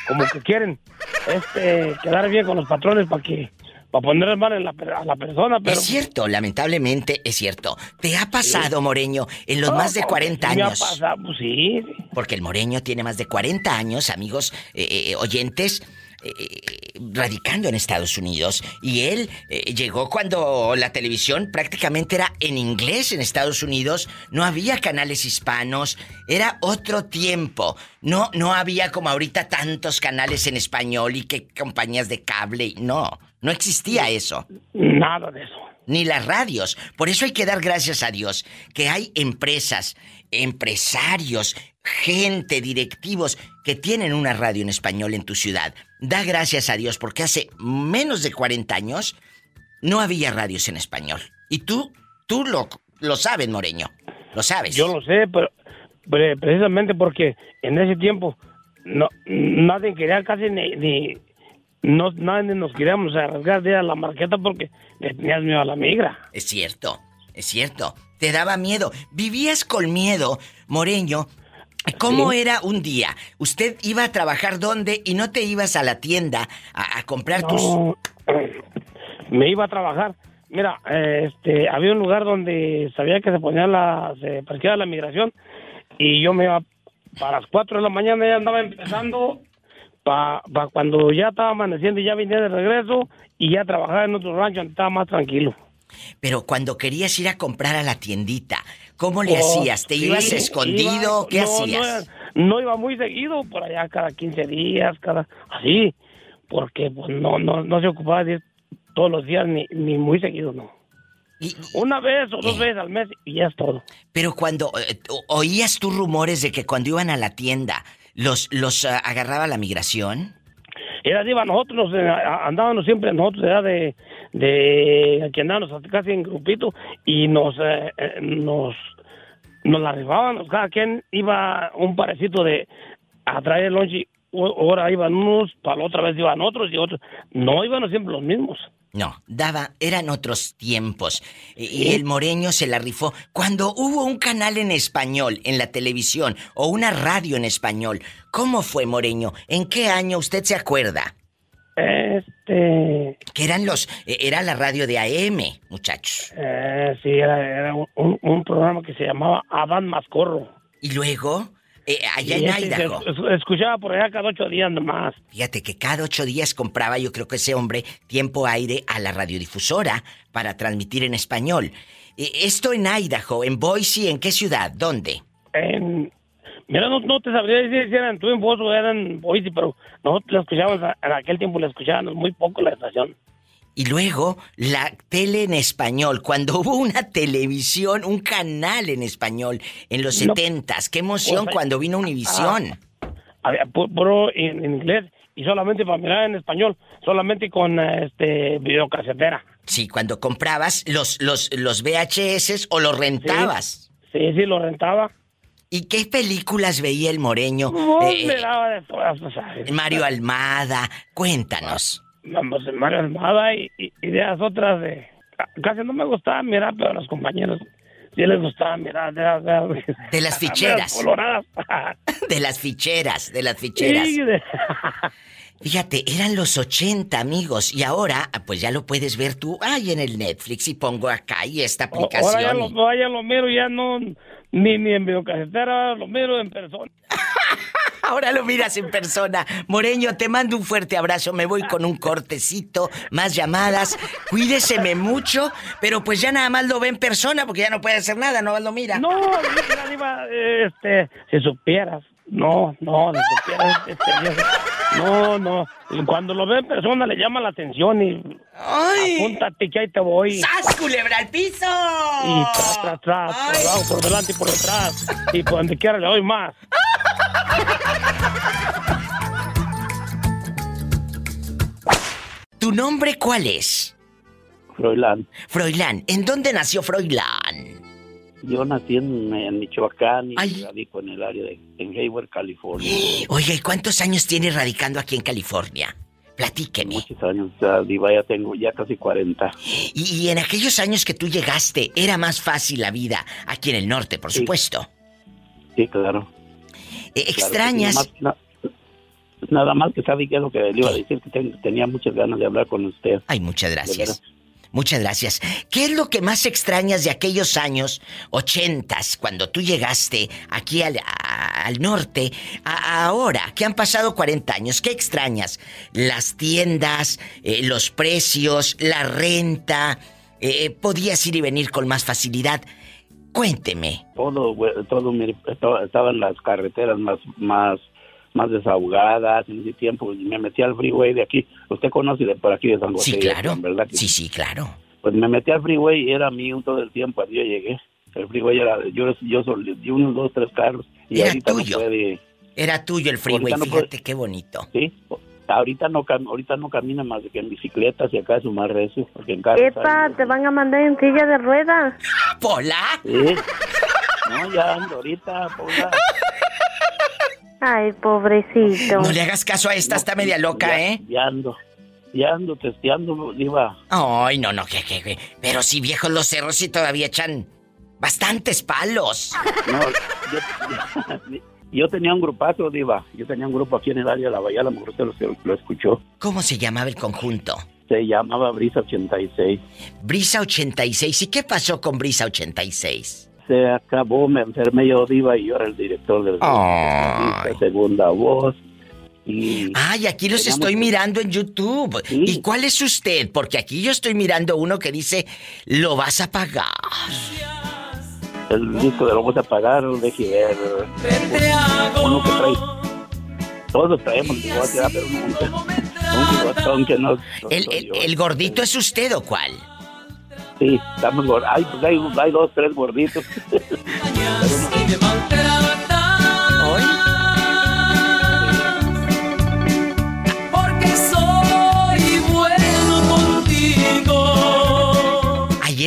como que quieren este quedar bien con los patrones para que para poner mal en la, a la persona, pero Es cierto, lamentablemente es cierto. ¿Te ha pasado, Moreño, en los No, más de como 40 que sí me ha años? pasado, pues sí. Porque el Moreño tiene más de 40 años, amigos eh, eh, oyentes, eh, eh, radicando en Estados Unidos. Y él eh, llegó cuando la televisión prácticamente era en inglés en Estados Unidos. No había canales hispanos. Era otro tiempo. No, no había como ahorita tantos canales en español y que compañías de cable. y- No, no existía eso. Nada de eso. Ni las radios. Por eso hay que dar gracias a Dios que hay empresas, empresarios, gente, directivos que tienen una radio en español en tu ciudad. Da gracias a Dios porque hace menos de 40 años no había radios en español. Y tú, tú lo, lo sabes, Moreño. Lo sabes. Yo lo sé, pero pre- precisamente porque en ese tiempo no nadie quería casi ni, ni- no nadie nos queríamos arriesgar de ir a la marqueta porque le tenías miedo a la migra. Es cierto, es cierto. Te daba miedo. Vivías con miedo, Moreño. ¿Cómo Sí. era un día? ¿Usted iba a trabajar dónde y no te ibas a la tienda a, a comprar tus... Me iba a trabajar. Mira, eh, este, había un lugar donde sabía que se ponía la, se parqueaba la migración y yo me iba para las 4 de la mañana ya andaba empezando para cuando ya estaba amaneciendo y ya venía de regreso y ya trabajaba en otro rancho donde estaba más tranquilo. Pero cuando querías ir a comprar a la tiendita, ¿cómo le Oh, hacías? ¿Te sí, ibas escondido? iba- ¿Qué no, hacías? No, no iba muy seguido, por allá cada 15 días, cada así, porque pues no no no se ocupaba de ir todos los días ni, ni muy seguido, no. Una vez o dos veces al mes y ya es todo. Pero cuando eh, oías tú rumores de que cuando iban a la tienda los los ah, agarraba la migración. Era diva, nosotros eh, andábamos siempre, nosotros era de, de aquí andábamos casi en grupito y nos, eh, eh, nos, nos la rifábamos, cada quien iba un parecito de a el lonche, o- ahora iban unos, para otra vez iban otros y otros, no iban siempre los mismos. No, daba, eran otros tiempos. Y y el moreño se la rifó. Cuando hubo un canal en español en la televisión o una radio en español, ¿cómo fue moreño? ¿En qué año usted se acuerda? Este... Que eran los, eh, era la radio de AM, muchachos. Eh, sí, era, era un, un- un programa que se llamaba Adán Mascorro. Y luego, eh, allá en Idaho. es- escuchaba por allá cada ocho días nomás. Fíjate que cada ocho días compraba yo creo que ese hombre tiempo aire a la radiodifusora para transmitir en español. Eh, Esto en Idaho, en Boise, ¿en qué ciudad? ¿Dónde? En, mira, no, no te sabría decir si eran Twin Falls o eran Boise, pero nosotros la escuchábamos, en aquel tiempo la escuchábamos muy poco la estación. Y luego la tele en español, cuando hubo una televisión, un canal en español en los No. setentas. ¡Qué emoción Pues, cuando vino Univisión! Había pu- puro en, en inglés y solamente para mirar en español, solamente con este videocasetera. Sí, cuando comprabas los, los, los VHS o los rentabas. Sí, sí, lo rentaba. ¿Y qué películas veía el moreño? No, Eh, me daba de todas, o sea, Mario Almada, cuéntanos. Vamos, Mario Almada y, y, y de las otras de... ca- Casi no me gustaba mirar, pero a los compañeros sí les gustaba mirar. De, las- de las- De las de ficheras. coloradas. De las ficheras, de las ficheras. Sí, de- Fíjate, eran los 80, amigos, y ahora, pues ya lo puedes ver tú, ay, en el Netflix, y pongo acá y esta aplicación. Ahora ya y- lo, ya lo miro, ya no, ni, ni en videocasetera, lo miro en persona. Ahora lo miras en persona. Moreño, te mando un fuerte abrazo. Me voy con un cortecito, más llamadas. Cuídeseme mucho, pero pues ya nada más lo ve en persona porque ya no puede hacer nada, no lo mira. No, Diva, este, si supieras. No, no, si supieras. Este, viejo. no, no. Y Cuando lo ve en persona le llama la atención y. ¡Ay! Apúntate que ahí te voy. ¡Sas, culebra al piso! Y tras, tras, tras, por abajo, por delante y por detrás. Y por donde quiera le doy más. ¿Tu nombre cuál es? Froilán. Froilán. ¿En dónde nació Froilán? Yo nací en, en Michoacán y radico en el área de en Hayward, California. Oiga, ¿y cuántos años tiene radicando aquí en California? Platíqueme. Muchos años, ya, Diva, ya tengo ya casi 40. Y, y en aquellos años que tú llegaste, era más fácil la vida aquí en el norte, por supuesto. Sí, claro. Eh, Claro que ¿Extrañas? nomás- na- nada más que sabe qué es lo que le iba a decir, que ten- tenía muchas ganas de hablar con usted. Ay, muchas gracias. Muchas gracias. ¿Qué es lo que más extrañas de aquellos años ochentas, cuando tú llegaste aquí al, a- al norte, a, ahora, que han pasado 40 años? ¿Qué extrañas? Las tiendas, eh, los precios, la renta, eh, podías ir y venir con más facilidad. Cuénteme. Todo, güey, todo, estaban las carreteras más, más, más desahogadas en ese tiempo. Me metí al freeway de aquí. Usted conoce de por aquí de San José. Sí, claro. ¿verdad? Sí, sí, claro. Pues me metí al freeway y era mío todo el tiempo yo llegué. El freeway era, yo, yo, yo unos dos, tres carros. Y Era ahorita tuyo. no puede. Era tuyo el freeway, Ahorita no puede- fíjate qué bonito. Sí, ahorita no, cam- ahorita no camina más de que en bicicleta, si acaso más recio, porque en carro. Epa, te van a mandar en silla de ruedas. ¿Pola? Sí. No, ya ando ahorita, Paula. Ay, pobrecito. No le hagas caso a esta, está media loca, ya, ¿eh? Ya ando, ya ando testeando, Diva. Ay, no, no, que, que, que. Pero si viejos los cerros sí todavía echan bastantes palos. No, yo, yo tenía un grupazo, Diva. Yo tenía un grupo aquí en el área de la Bahía, a lo mejor usted lo, lo escuchó. ¿Cómo se llamaba el conjunto? Se llamaba Brisa 86. Brisa 86. ¿Y qué pasó con Brisa 86? Se acabó, me enfermé yo, Diva, y yo era el director del grupo. Ay. Segunda voz. Y Ay, aquí los estoy mirando en YouTube. ¿Y cuál es usted? Porque aquí yo estoy mirando uno que dice, lo vas a pagar. el disco de lo vamos a pagar, deje ver. Uno que trae. Todos traemos bigote, pero un, un bigotón que no. no ¿El, el- gordito es usted o cuál? Sí, estamos gordos. Ay, pues hay, hay dos, tres gorditos.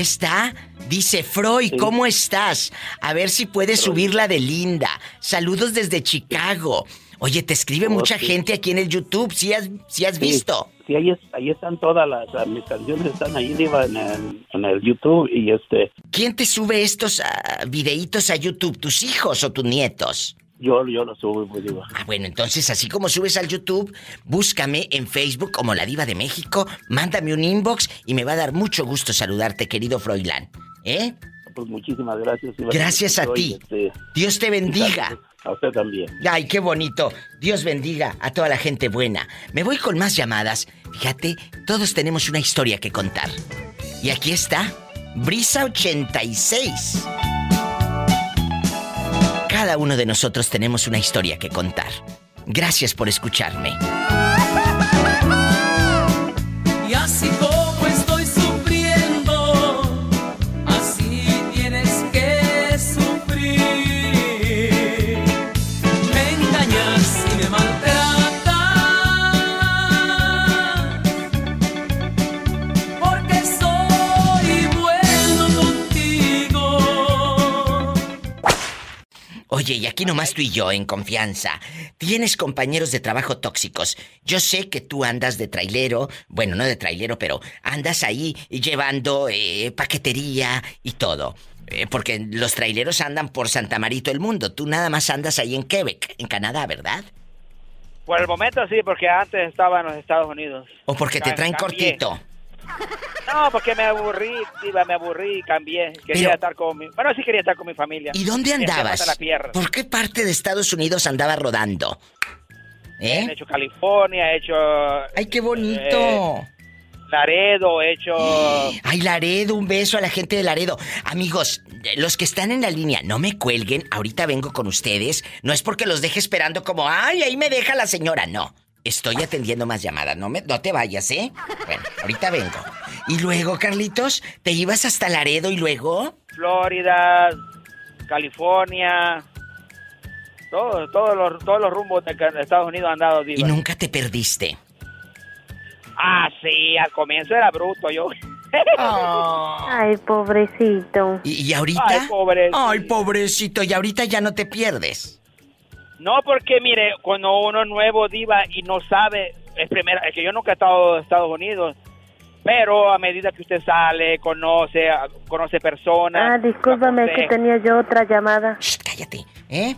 Ahí está. Dice Freud, ¿cómo estás? A ver si puedes subir la de Linda. Saludos desde Chicago. Oye, te escribe Oh, mucha sí. gente aquí en el YouTube. ¿Sí has, sí has visto? Sí, ahí, es- ahí están todas las, las- mis canciones, están ahí Diva, en el, en el YouTube y este, ¿Quién te sube estos ah, videitos a YouTube? ¿Tus hijos o tus nietos? Yo, yo lo subo, pues Diva. Ah, bueno, entonces así como subes al YouTube, búscame en Facebook como La Diva de México, mándame un inbox y me va a dar mucho gusto saludarte, querido Froilán. ¿Eh? Pues muchísimas gracias. Gracias a ti. este, Dios te bendiga. A usted también. Ay, qué bonito. Dios bendiga a toda la gente buena. Me voy con más llamadas. Fíjate, todos tenemos una historia que contar. Y aquí está, Brisa 86. Cada uno de nosotros tenemos una historia que contar. Gracias por escucharme. Oye, y aquí nomás tú y yo, en confianza. Tienes compañeros de trabajo tóxicos. Yo sé que tú andas de trailero, bueno, no de trailero, pero andas ahí llevando eh, paquetería y todo. Eh, porque los traileros andan por Santa Marito el mundo. Tú nada más andas ahí en Quebec, en Canadá, ¿verdad? Por el momento sí, porque antes estaba en los Estados Unidos. ¿O porque te traen cambié. cortito? No, porque me aburrí, diva, me aburrí cambié. Quería Pero- estar con mi... Bueno, sí quería estar con mi familia. ¿Y dónde andabas? ¿Por qué parte de Estados Unidos andaba rodando? He ¿Eh? hecho California, he hecho... ¡Ay, qué bonito! Laredo, he hecho... Ay, Laredo, un beso a la gente de Laredo. Amigos, los que están en la línea, no me cuelguen, ahorita vengo con ustedes. No es porque los deje esperando como, ay, ahí me deja la señora. No, estoy atendiendo más llamadas. No, me, no te vayas, ¿eh? Bueno, ahorita vengo. Y luego, Carlitos, ¿te ibas hasta Laredo y luego? Florida, California, todos todos los, todos los rumbos de Estados Unidos han dado, Y diva. nunca te perdiste. Ah, sí, al comienzo era bruto yo. Ay, pobrecito. ¿Y, y ahorita? Ay, pobrecito. Ay, pobrecito, y ahorita ya no te pierdes. No, porque mire, cuando uno es nuevo, diva, y no sabe, es primera, es que yo nunca he estado en Estados Unidos, pero a medida que usted sale, conoce, conoce personas, Ah, discúlpame que tenía yo otra llamada. cállate, ¿eh?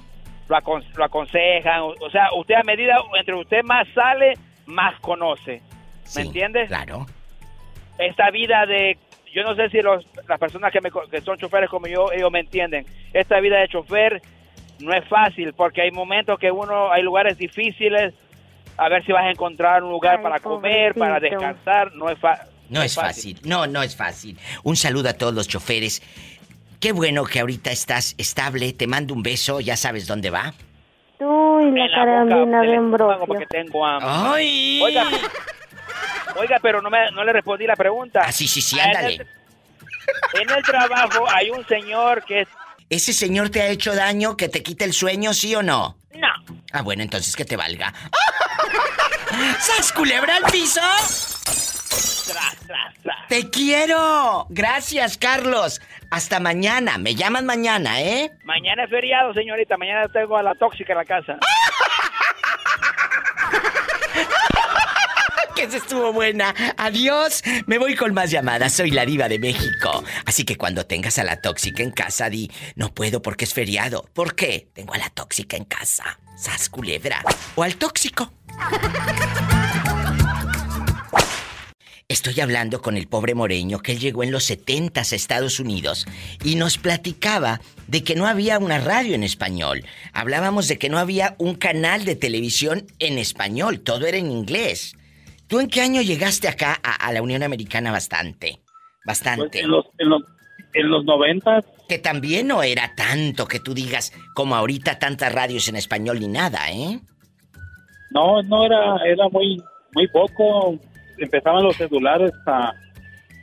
lo, acon- lo aconsejan, o, o sea, usted a medida, entre usted más sale, más conoce, ¿me entiende? Claro. Esta vida de, yo no sé si los, las personas que, me co- que son choferes como yo, ellos me entienden, esta vida de chofer no es fácil, porque hay momentos que uno, hay lugares difíciles, a ver si vas a encontrar un lugar para comer, para descansar, no es fácil. No es fácil, no, no es fácil. Un saludo a todos los choferes. Qué bueno que ahorita estás estable, te mando un beso, ya sabes dónde va. Tú y la carambina de Ambrosio. porque tengo hambre. ¡Ay! Oiga, oiga, pero no, me, no le respondí la pregunta. Ah, sí, sí, sí, En ándale. el- En el trabajo hay un señor que es... ¿Ese señor te ha hecho daño, que te quite el sueño, sí o no? No. Ah, bueno, entonces que te valga. ¡Sas culebra al piso! Tras, tras, tras. ¡Te quiero! Gracias, Carlos. Hasta mañana. Me llaman mañana, ¿eh? Mañana es feriado, señorita. Mañana tengo a la tóxica en la casa. que estuvo buena. Adiós. Me voy con más llamadas. Soy la diva de México. Así que cuando tengas a la tóxica en casa, di, no puedo porque es feriado. ¿Por qué? Tengo a la tóxica en casa. Sas culebra. O al tóxico. Estoy hablando con el pobre Moreño que él llegó en los 70 a Estados Unidos y nos platicaba de que no había una radio en español. Hablábamos de que no había un canal de televisión en español, todo era en inglés. ¿Tú en qué año llegaste acá a, a la Unión Americana bastante? Bastante. Pues en los, en los, en los 90 Que también no era tanto que tú digas como ahorita tantas radios en español ni nada, ¿eh? No, no era, era muy, muy poco. Empezaban los celulares a,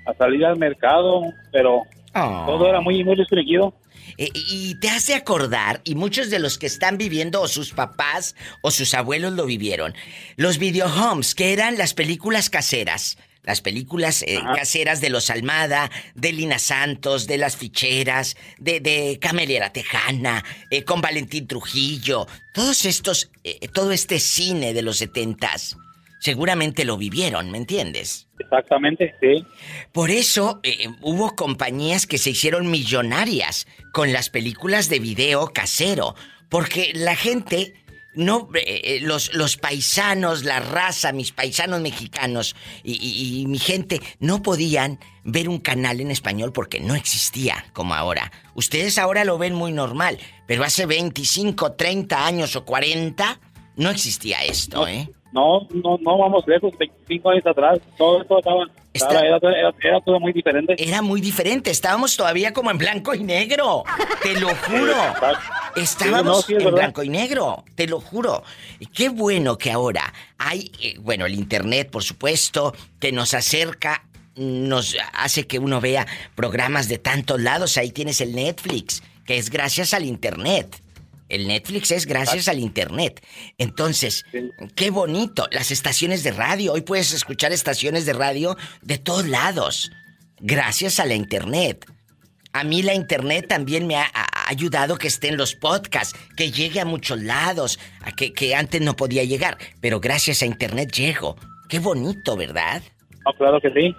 a salir al mercado, pero Ah. todo era muy, muy restringido. Eh, y te hace acordar, y muchos de los que están viviendo, o sus papás o sus abuelos lo vivieron, los videohomes, que eran las películas caseras. Las películas eh, caseras de los Almada, de Lina Santos, de las ficheras, de, de Camelera Tejana, eh, con Valentín Trujillo. Todos estos, todo este cine de los setentas, seguramente lo vivieron, ¿me entiendes? Exactamente, sí. Por eso eh, hubo compañías que se hicieron millonarias con las películas de video casero, porque la gente no eh, eh, los, los paisanos, la raza, mis paisanos mexicanos y, y- y mi gente no podían ver un canal en español porque no existía como ahora. Ustedes ahora lo ven muy normal, pero hace 25, 30 años o 40 no existía esto, ¿eh? No, no, no vamos lejos, 25 años atrás, todo esto estaba, estaba- era, era- era todo muy diferente. Era muy diferente, estábamos todavía como en blanco y negro. Te lo juro. Estábamos Sí, no, sí, es en verdad. blanco y negro, te lo juro. Y Qué bueno que ahora hay, eh, bueno, el internet, por supuesto, que nos acerca, nos hace que uno vea programas de tantos lados. Ahí tienes el Netflix, que es gracias al internet. El Netflix es gracias al internet. Entonces, qué bonito. Las estaciones de radio. Hoy puedes escuchar estaciones de radio de todos lados. Gracias a la internet. A mí la internet también me ha, ha ayudado que esté en los podcasts, que llegue a muchos lados, a que, que antes no podía llegar. Pero gracias a internet llego. Qué bonito, ¿verdad? Claro que sí.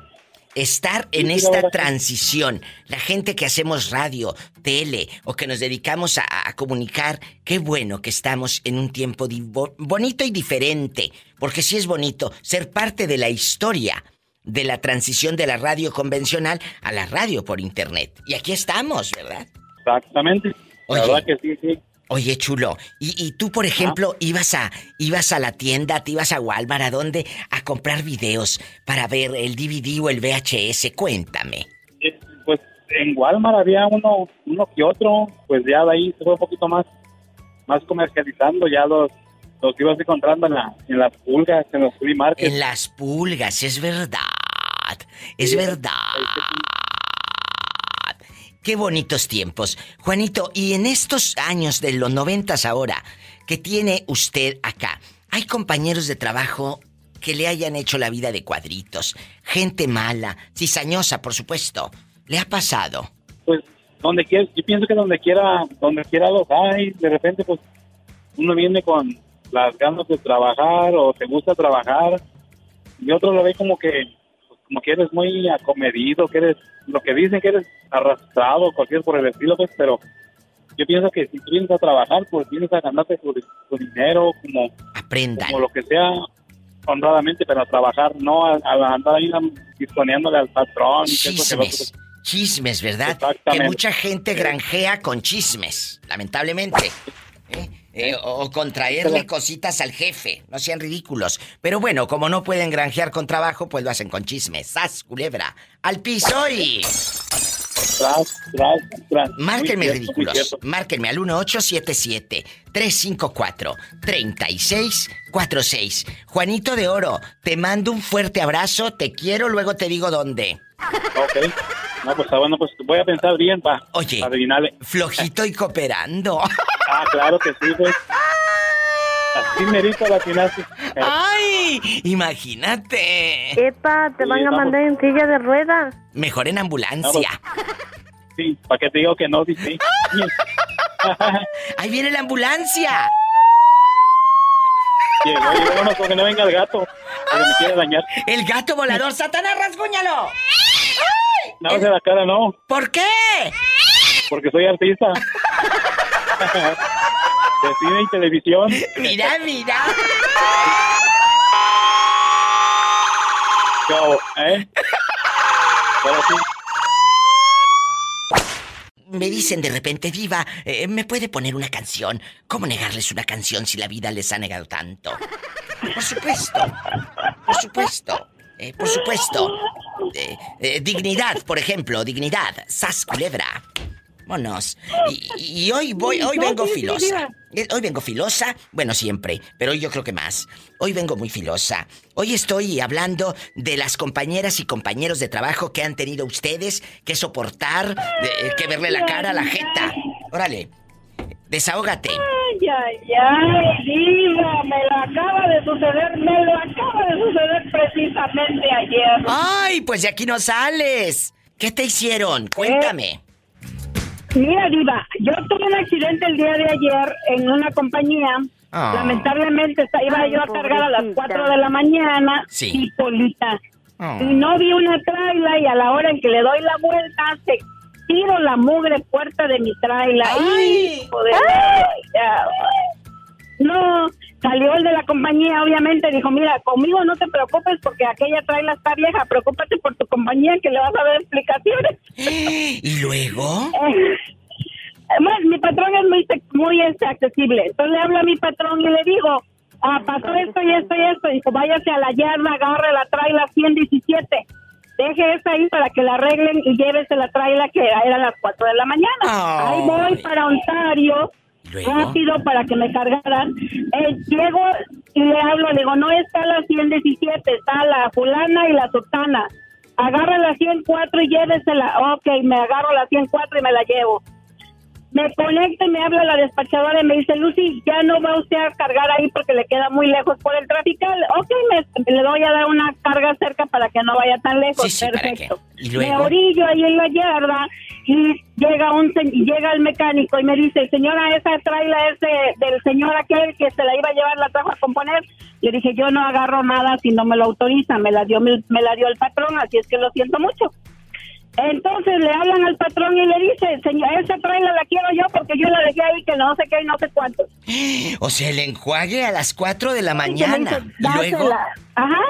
Estar en esta transición. La gente que hacemos radio, tele o que nos dedicamos a, a comunicar, qué bueno que estamos en un tiempo bonito y diferente. Porque sí es bonito ser parte de la historia de la transición de la radio convencional a la radio por internet. Y aquí estamos, ¿verdad? Exactamente. Oye. La verdad que sí, sí. Oye, chulo, y, y tú, por ejemplo, ibas a ibas a la tienda, te ibas a Walmart, ¿a dónde? A comprar videos para ver el DVD o el VHS, cuéntame. Eh, Pues en Walmart había uno, uno que otro, pues ya de ahí se fue un poquito más, más comercializando, ya los, los ibas encontrando en, la, en las pulgas, en los free market. En las pulgas, es verdad. Es verdad. Qué bonitos tiempos. Juanito, y en estos años de los noventas ahora, que tiene usted acá, ¿hay compañeros de trabajo que le hayan hecho la vida de cuadritos? Gente mala, cizañosa, por supuesto. ¿Le ha pasado? Pues donde quiera, yo pienso que donde quiera, donde quiera los hay, de repente pues uno viene con las ganas de trabajar o te gusta trabajar y otro lo ve como que como que eres muy acomedido, que eres lo que dicen que eres arrastrado, cualquier por el estilo, pues, pero yo pienso que si tú vienes a trabajar, pues vienes a ganarte tu, tu dinero, como, Aprendan. como lo que sea, honradamente, pero a trabajar, no a, a andar ahí disponeándole al patrón. y que. Chismes. Chismes, ¿verdad? Que mucha gente granjea con chismes, lamentablemente. ¿Eh? Eh, o o contraerle cositas al jefe. No sean ridículos. Pero bueno, como no pueden granjear con trabajo, pues lo hacen con chismes. ¡Sas, culebra! ¡Al piso y... Tras, tras, tras. Márquenme cierto, ridículos. Márquenme al 1877-354-3646. Juanito de Oro, te mando un fuerte abrazo, te quiero, luego te digo dónde. Ok. No, pues está bueno, pues voy a pensar bien para Oye, adivinarle. Flojito y cooperando. Ah, claro que sí, pues. Así merito la atinaste. ¡Ay! Imagínate. Epa, te Sí, van a mandar en silla de ruedas. Mejor en ambulancia. Sí, para que te digo que no, sí, sí. ¡Ahí viene la ambulancia! Llegó, llegó, vámonos, porque no venga el gato. Porque me quiere dañar. ¡El gato volador! ¡Satanás, rasguñalo! No, de la cara no. ¿Por qué? Porque soy artista. De cine y televisión. Mira, mira. Chao, ¿eh? Sí. Me dicen de repente, Diva, eh, ¿me puede poner una canción? ¿Cómo negarles una canción si la vida les ha negado tanto? Por supuesto. Por supuesto. eh, por supuesto. Eh, eh, dignidad, por ejemplo, dignidad. Sas culebra. Vámonos. Y, y hoy voy, hoy vengo filosa. Eh, Hoy vengo filosa, bueno, siempre, pero hoy yo creo que más. Hoy vengo muy filosa. Hoy estoy hablando de las compañeras y compañeros de trabajo que han tenido ustedes que soportar, que verle la cara a la jeta. Órale, desahógate. Ay, ay, ay, diva, me lo acaba de suceder, me lo acaba de suceder precisamente ayer. Ay, pues de aquí no sales. ¿Qué te hicieron? Cuéntame. Mira, diva, yo tuve un accidente el día de ayer en una compañía. Ah. Lamentablemente iba Ay, yo a cargar a las pobrecita. 4 de la mañana Sí. y Polita. Ah. Y no vi una traila y a la hora en que le doy la vuelta se tiro la mugre puerta de mi traila. Ay. Hijo de No, salió el de la compañía, obviamente, dijo, mira, conmigo no te preocupes porque aquella traila está vieja, preocúpate por tu compañía que le vas a dar explicaciones. ¿Y luego? Eh, bueno, mi patrón es muy, muy este, accesible. Entonces le hablo a mi patrón y le digo, ah, pasó esto y esto y esto. Dijo, váyase a la yarda, agarre la traila 117. Deje esa ahí para que la arreglen y llévese la traila que eran las 4 de la mañana. Ahí voy para Ontario, rápido para que me cargaran. Eh, llego y le hablo, le digo, no está la 117, está la fulana y la sotana. Agarra la 104 y llévesela. Ok, me agarro la 104 y me la llevo. Me conecta y me habla la despachadora y me dice, Lucy, ya no va usted a cargar ahí porque le queda muy lejos por el tráfico. Ok, me, le voy a dar una carga cerca para que no vaya tan lejos. Sí, sí, ¿para Perfecto. ¿Y Me orillo ahí en la yarda y llega un llega el mecánico y me dice, señora, esa traila es de- del señor aquel que se la iba a llevar, la trajo a componer. Le dije, yo no agarro nada si no me lo autoriza, me la dio, me, me la dio el patrón, así es que lo siento mucho. Entonces le hablan al patrón y le dice, señor, esa traila la quiero yo porque yo la dejé ahí que no sé qué y no sé cuánto. O sea, el enjuague a las 4 de la Y mañana. dice, ¿Y luego? Ajá.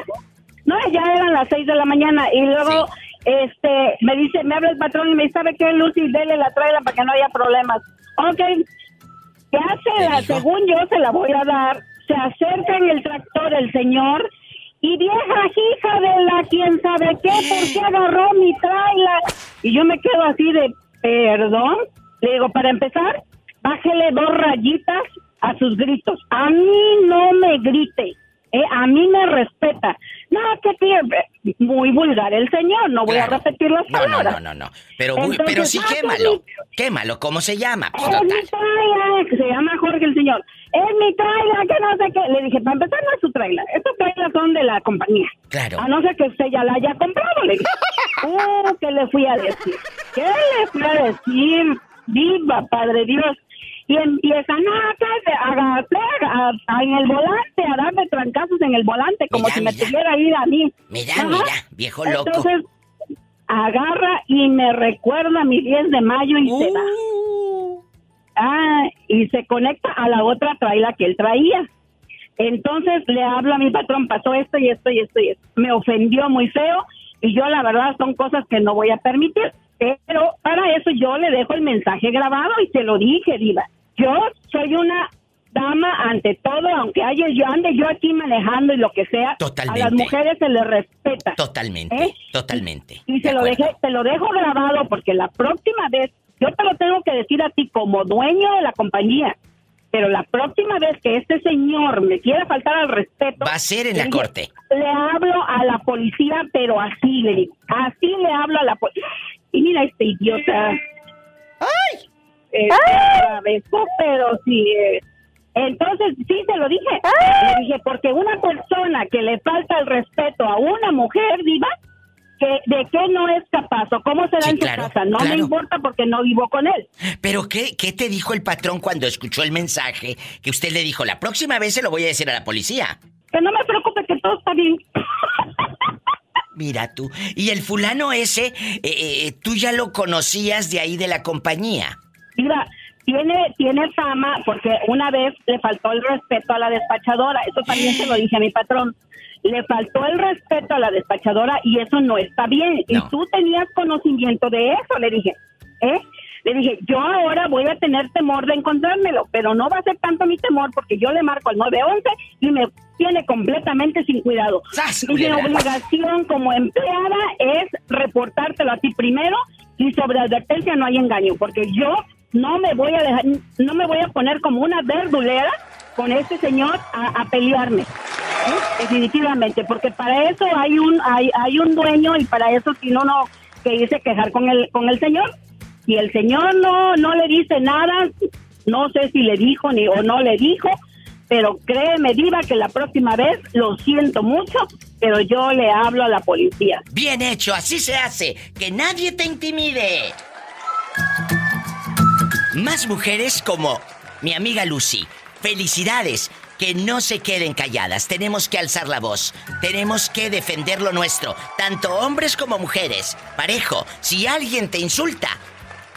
No, ya eran las seis de la mañana y luego este me dice, me habla el patrón y me dice, ¿sabe qué, Lucy? Dele la traila para que no haya problemas. Ok. ¿Qué hace? La, según yo se la voy a dar. Se acerca en el tractor el señor y vieja hija de la quién sabe qué, ¿por qué agarró mi traila? Y yo me quedo así de, perdón. Le digo, para empezar, bájele dos rayitas a sus gritos. A mí no me grite. eh, a mí me respeta. No, que tío, muy vulgar el señor, no voy a repetir las No, no, palabras. no, no, no. Pero, uy, Entonces, pero sí ah, quémalo. Quémalo, ¿cómo se llama? Pues, Es mi total. traila, que se llama Jorge el señor. Es mi traila, que no sé qué. Le dije, para empezar, no es su traila. Estas trailas son de la compañía. Claro. A no ser que usted ya la haya comprado, le dije. Uh, ¿qué le fui a decir? ¿Qué le fui a decir? Viva, Padre Dios. Y empiezan a, a, a- a- en el volante, a darme trancazos en el volante, como si me tuviera ir a mí. Mira, Ajá. mira, viejo loco. Entonces, agarra y me recuerda mi 10 de mayo y se va. Uh. Ah, y se conecta a la otra traila que él traía. Entonces le hablo a mi patrón, pasó esto y esto y esto y esto. Me ofendió muy feo y yo la verdad son cosas que no voy a permitir. Pero para eso yo le dejo el mensaje grabado y se lo dije, Diva. Yo soy una dama ante todo, aunque haya yo ande yo aquí manejando y lo que sea, Totalmente. a las mujeres se les respeta. Totalmente, ¿Eh? totalmente. Y se lo dejé, te lo dejo grabado porque la próxima vez, yo te lo tengo que decir a ti como dueño de la compañía, pero la próxima vez que este señor me quiera faltar al respeto... Va a ser en le la dije, corte. Le hablo a la policía, pero así le digo, así le hablo a la policía. Y mira este idiota. ¡Ay! Pero sí... eh, entonces, sí, se lo dije. Le dije, porque una persona que le falta el respeto a una mujer, diva, que ¿de qué no es capaz o cómo será Sí, en su claro, casa? No me claro. importa porque no vivo con él. Pero ¿qué, ¿qué te dijo el patrón cuando escuchó el mensaje que usted le dijo, la próxima vez se lo voy a decir a la policía? Que no me preocupe, que todo está bien. Mira tú. Y el fulano ese, eh, eh, tú ya lo conocías de ahí de la compañía. Mira, tiene, tiene fama porque una vez le faltó el respeto a la despachadora. Eso también se lo dije a mi patrón. Le faltó el respeto a la despachadora y eso no está bien. Y tú tenías conocimiento de eso, le dije. ¿Eh? Le dije, yo ahora voy a tener temor de encontrármelo, pero no va a ser tanto mi temor porque yo le marco al 911 y me tiene completamente sin cuidado. Mi obligación como empleada es reportártelo a ti primero y sobre advertencia no hay engaño, porque yo no me voy a dejar, no me voy a poner como una verdulera con este señor a, pelearme. Definitivamente, porque para eso hay un hay, hay un dueño y para eso si no no que irse quejar con el con el señor. Si el señor no no le dice nada, no sé si le dijo ni o no le dijo, pero créeme, Diva, que la próxima vez lo siento mucho, pero yo le hablo a la policía. Bien hecho, así se hace. Que nadie te intimide. Más mujeres como mi amiga Lucy. Felicidades. Que no se queden calladas. Tenemos que alzar la voz. Tenemos que defender lo nuestro. Tanto hombres como mujeres. Parejo, si alguien te insulta,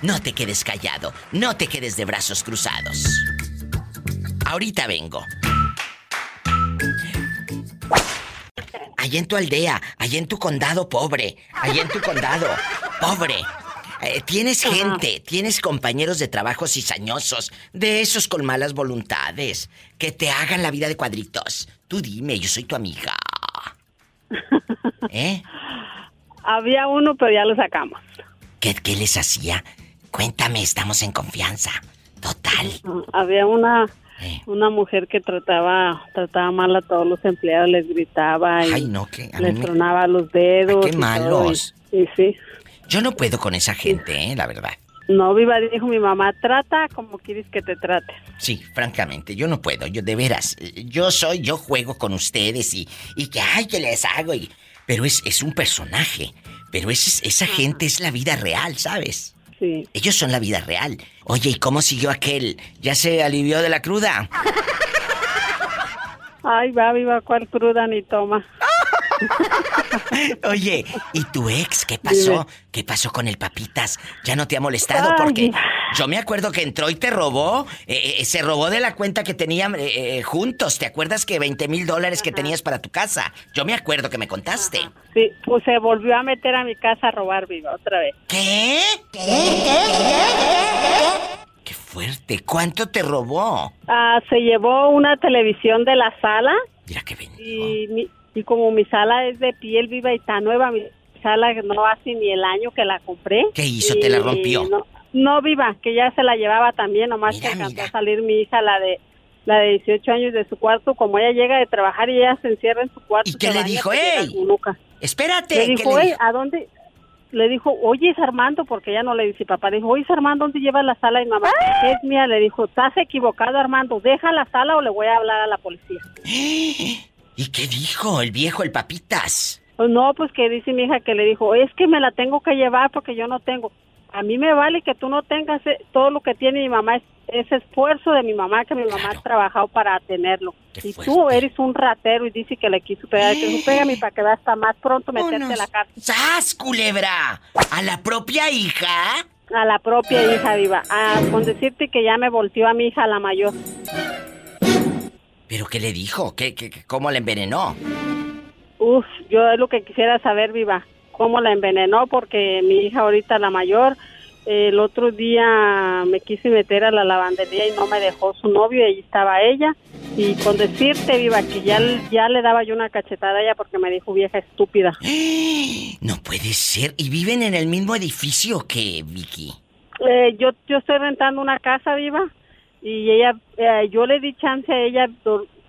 no te quedes callado. No te quedes de brazos cruzados. Ahorita vengo. Allá en tu aldea, allá en tu condado pobre, allá en tu condado pobre. Eh, tienes gente, tienes compañeros de trabajo cizañosos, de esos con malas voluntades, que te hagan la vida de cuadritos. Tú dime, yo soy tu amiga. ¿Eh? Había uno, pero ya lo sacamos. ¿Qué, qué les hacía? Cuéntame, estamos en confianza. Total. Había una Eh. una mujer que trataba trataba mal a todos los empleados, les gritaba y Ay, no, que a les me- tronaba los dedos. Qué malos. Y, y sí. Yo no puedo con esa gente, ¿eh? La verdad. No, viva, dijo mi mamá, trata como quieres que te trate. Sí, francamente, yo no puedo, yo de veras, yo soy, yo juego con ustedes y, y que, ay, que les hago, y, pero es, es un personaje, pero es, esa gente es la vida real, ¿sabes? Sí. Ellos son la vida real. Oye, ¿y cómo siguió aquel? ¿Ya se alivió de la cruda? Ay, va, viva, cuál cruda ni toma. Oye, ¿y tu ex qué pasó? ¿Qué pasó con el papitas? ¿Ya no te ha molestado? Porque yo me acuerdo que entró y te robó. eh, eh, se robó de la cuenta que tenían eh, eh, juntos. ¿Te acuerdas que 20 mil dólares que tenías para tu casa? Yo me acuerdo que me contaste. Sí, pues se volvió a meter a mi casa a robar, viva, otra vez. ¿Qué? ¡Qué fuerte! ¿Cuánto te robó? Ah, se llevó una televisión de la sala. Mira qué Y, mi- y como mi sala es de piel viva y está nueva, mi sala no hace ni el año que la compré. ¿Qué hizo? ¿Te la rompió? No, no, viva, que ya se la llevaba también, nomás que alcanzó a salir mi hija, la de la de 18 años de su cuarto, como ella llega de trabajar y ella se encierra en su cuarto. ¿Y qué le dijo? ¡Ey! Espérate. Le ¿qué dijo, le "Ey, dijo? ¿a dónde? Le dijo, oye, es Armando, porque ella no le dice papá. Dijo, oye, es Armando, ¿dónde llevas la sala? Y mamá, es mía. Le dijo, estás equivocado, Armando. Deja la sala o le voy a hablar a la policía. ¿Y qué dijo el viejo, el papitas? Pues no, pues que dice mi hija que le dijo, es que me la tengo que llevar porque yo no tengo. A mí me vale que tú no tengas eh, todo lo que tiene mi mamá, es ese esfuerzo de mi mamá, que mi mamá ha trabajado para tenerlo. y tú eres un ratero y dice que le quiso pegar, que dijo, pégame para que veas hasta más pronto meterte a la cárcel. ¡Sas, culebra! ¿A la propia hija? A la propia hija, viva. Ah, con decirte que ya me volteó a mi hija, la mayor. ¿Pero qué le dijo? ¿Qué, qué, cómo la envenenó? Uf, yo es lo que quisiera saber, viva, cómo la envenenó, porque mi hija ahorita, la mayor, el otro día me quise meter a la lavandería y no me dejó su novio, y ahí estaba ella. Y con decirte, viva, que ya, ya le daba yo una cachetada a ella porque me dijo vieja estúpida. No puede ser. ¿Y viven en el mismo edificio que Vicky? Eh, yo, yo estoy rentando una casa, viva, y ella, eh, yo le di chance a ella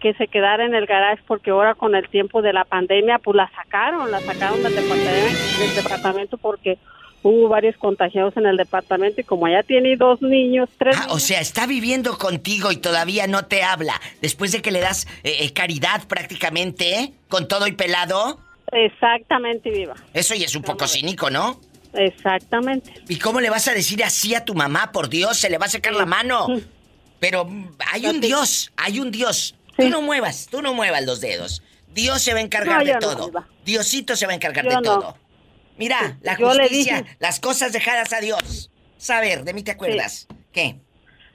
que se quedara en el garage porque ahora con el tiempo de la pandemia, pues la sacaron, la sacaron del departamento, del departamento porque hubo varios contagiados en el departamento y como ella tiene dos niños, tres Ah, o sea, está viviendo contigo y todavía no te habla. Después de que le das eh, eh, caridad prácticamente, ¿eh? Con todo y pelado. Exactamente, viva. Eso ya es un poco cínico, ¿no? Exactamente. ¿Y cómo le vas a decir así a tu mamá? Por Dios, se le va a secar la mano. Pero mm, hay un Dios, hay un Dios. Tú no muevas, tú no muevas los dedos. Dios se va a encargar No, de no, todo. Diosito se va a encargar Yo de no. todo. Mira, la justicia, dije- las cosas dejadas a Dios. Saber, de mí te acuerdas. ¿Qué?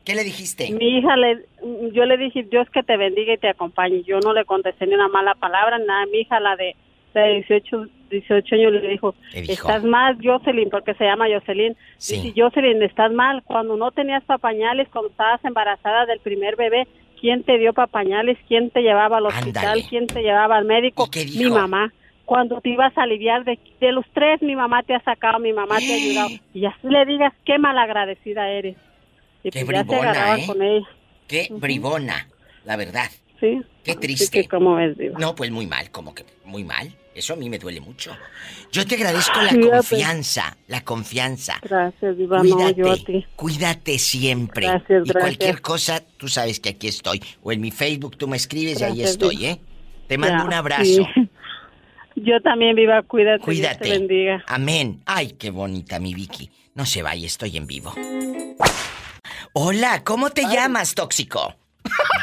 ¿Qué le dijiste? Mi hija, le, yo le dije, Dios que te bendiga y te acompañe. Yo no le contesté ni una mala palabra, nada. Mi hija, la de, de 18, 18 años, le dijo, estás mal, Jocelyn, porque se llama Jocelyn. Sí. Dice, Jocelyn, estás mal. Cuando no tenías papañales, cuando estabas embarazada del primer bebé, ¿quién te dio papañales? ¿Quién te llevaba al hospital? Ándale. ¿Quién te llevaba al médico? Mi dijo? mamá. Cuando te ibas a aliviar de, de los tres, mi mamá te ha sacado, mi mamá te ha ayudado. Y así le digas, qué malagradecida eres. Y Qué pues ya se bribona, ¿eh? con ella. Qué bribona, la verdad. Sí. Qué triste. ¿Cómo ves, Diva? No, pues muy mal, como que muy mal. Eso a mí me duele mucho. Yo te agradezco la Cuídate. confianza, la confianza. Gracias, Diva. No, Cuídate, yo a ti. cuídate siempre. Gracias, y gracias. cualquier cosa, tú sabes que aquí estoy. O en mi Facebook tú me escribes y ahí estoy. ¿eh? Te mando Ya, un abrazo. sí. Yo también, Viva, cuídate. Cuídate. Dios te bendiga. Amén. Ay, qué bonita mi Vicky. No se vaya, estoy en vivo. Hola, ¿cómo te llamas, tóxico?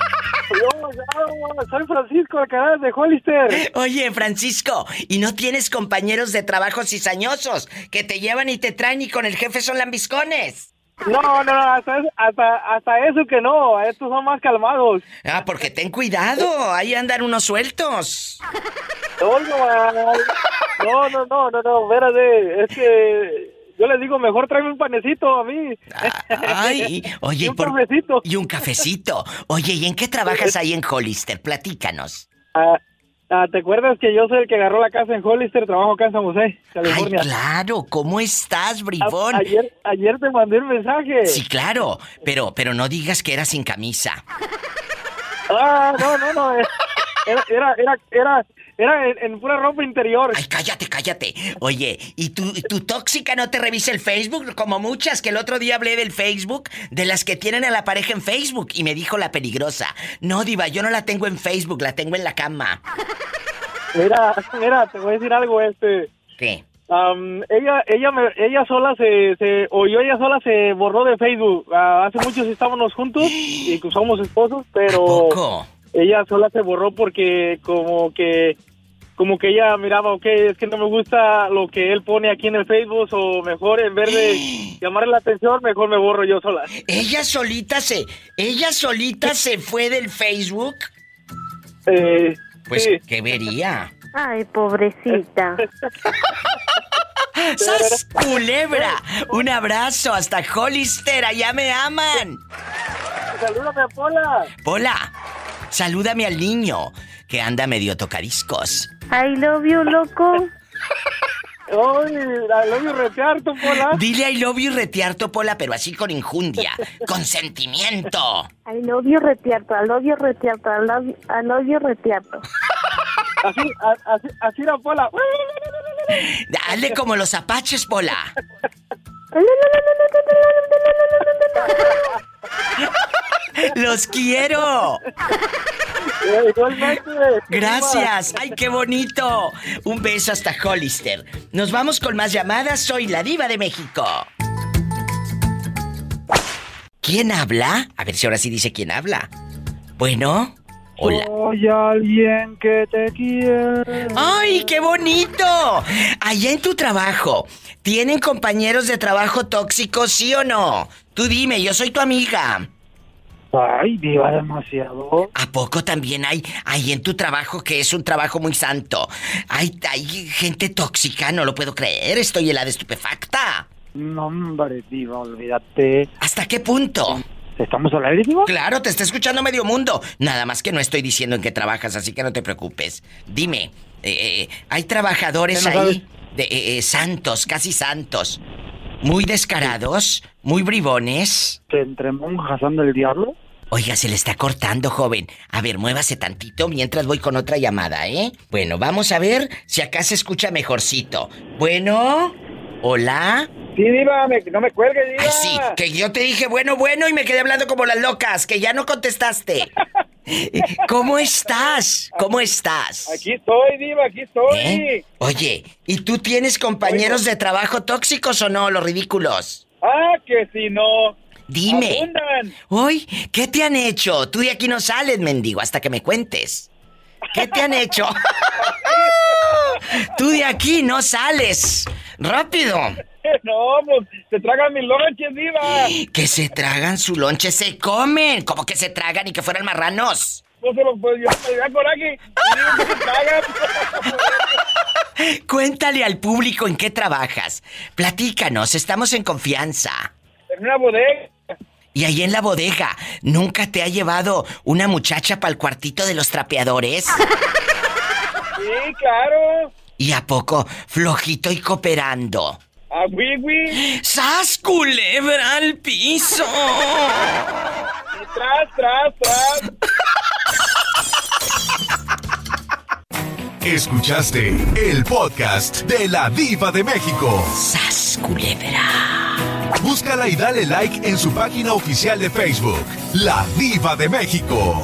soy Francisco Alcaraz de Hollister. Oye, Francisco, ¿y no tienes compañeros de trabajo cizañosos que te llevan y te traen y con el jefe son lambiscones? No, no, no, hasta, eso- hasta, hasta eso que no, estos son más calmados. Ah, porque ten cuidado, ahí andan unos sueltos. No, no, no, no, no, no, no, espérate, es que yo les digo, mejor tráeme un panecito a mí. Ay, oye, Y un por- cafecito. Y un cafecito. Oye, ¿y en qué trabajas ahí en Hollister? Platícanos. Ah, ah, ¿Te acuerdas que yo soy el que agarró la casa en Hollister? Trabajo acá en San José, California. Ay, claro, ¿cómo estás, bribón? A- ayer, ayer te mandé un mensaje. Sí, claro, pero, pero no digas que era sin camisa. Ah, no, no, no. era, era, era, era, era en, en pura ropa interior. Ay, cállate, cállate. Oye, ¿y tu, tu tóxica no te revisa el Facebook? Como muchas, que el otro día hablé del Facebook, de las que tienen a la pareja en Facebook, y me dijo la peligrosa. No, Diva, yo no la tengo en Facebook, la tengo en la cama. Mira, mira, te voy a decir algo, este. ¿Qué? Am, ella, ella, me- ella sola se, se, o yo ella sola se borró de Facebook. Ah, hace mucho sí estábamos juntos y que somos esposos, pero ella sola se borró porque como que, como que ella miraba, ok, es que no me gusta lo que él pone aquí en el Facebook o mejor en vez de llamarle la atención, mejor me borro yo sola. Ella solita se, ella solita se fue del Facebook. Eh, Pues, sí. ¿qué vería? Ay, pobrecita. ¡Sas culebra! Un abrazo hasta Hollister, allá me aman. Salúdame a Pola. Pola, salúdame al niño, que anda medio tocadiscos. I love you, loco. Ay, la love you retearto, Pola. Dile I love you retearto, Pola, pero así con injundia, con sentimiento. I love you, retiarto. I love you, retiarto. I love you, I love you, retiarto. Así, así, así era Pola. Dale como los apaches, Pola. ¡Los quiero! Gracias. ¡Ay, qué bonito! Un beso hasta Hollister. Nos vamos con más llamadas. Soy la diva de México. ¿Quién habla? A ver si ahora sí dice quién habla. Bueno. Hola. Soy alguien que te quiere. ¡Ay, qué bonito! Allá en tu trabajo, ¿tienen compañeros de trabajo tóxicos, sí o no? Tú dime, yo soy tu amiga. Ay, viva demasiado. ¿A poco también hay ahí en tu trabajo que es un trabajo muy santo? Hay, hay gente tóxica, no lo puedo creer, estoy helada estupefacta. No, hombre, diva, olvídate. ¿Hasta qué punto? ¿Estamos al aire, diva? Claro, te está escuchando medio mundo. Nada más que no estoy diciendo en qué trabajas, así que no te preocupes. Dime, eh, eh, ¿hay trabajadores ¿Qué no ahí de eh, eh, santos, casi santos, muy descarados, muy bribones? ¿Que entre monjas anda el diablo? Oiga, se le está cortando, joven. A ver, muévase tantito mientras voy con otra llamada, ¿eh? Bueno, vamos a ver si acá se escucha mejorcito. Bueno, hola. Sí, diva, me- no me cuelgue, diva. Ay, sí, que yo te dije bueno, bueno y me quedé hablando como las locas, que ya no contestaste. ¿Cómo estás? ¿Cómo estás? Aquí estoy, diva, aquí estoy. ¿Eh? Oye, ¿y tú tienes compañeros de trabajo tóxicos o no, los ridículos? Ah, que si no. Dime. Abundan. Uy, ¿qué te han hecho? Tú de aquí no sales, mendigo, hasta que me cuentes. ¿Qué te han hecho? Tú de aquí no sales. Rápido. No, pues se tragan mis lonches, diva. Que se tragan su lonche, se comen. ¿Cómo que se tragan y que fueran marranos? Pues, se los- pues yo me da coraje. y digo que se tragan. Cuéntale al público en qué trabajas. Platícanos, estamos en confianza. en una bodega. Y ahí en la bodega, ¿nunca te ha llevado una muchacha para el cuartito de los trapeadores? Sí, claro. ¿Y a poco flojito y cooperando? A Wiwi. ¡Sas culebra al piso! Tras, tras, tras. Escuchaste el podcast de la diva de México. ¡Sas culebra! Búscala y dale like en su página oficial de Facebook, La Diva de México.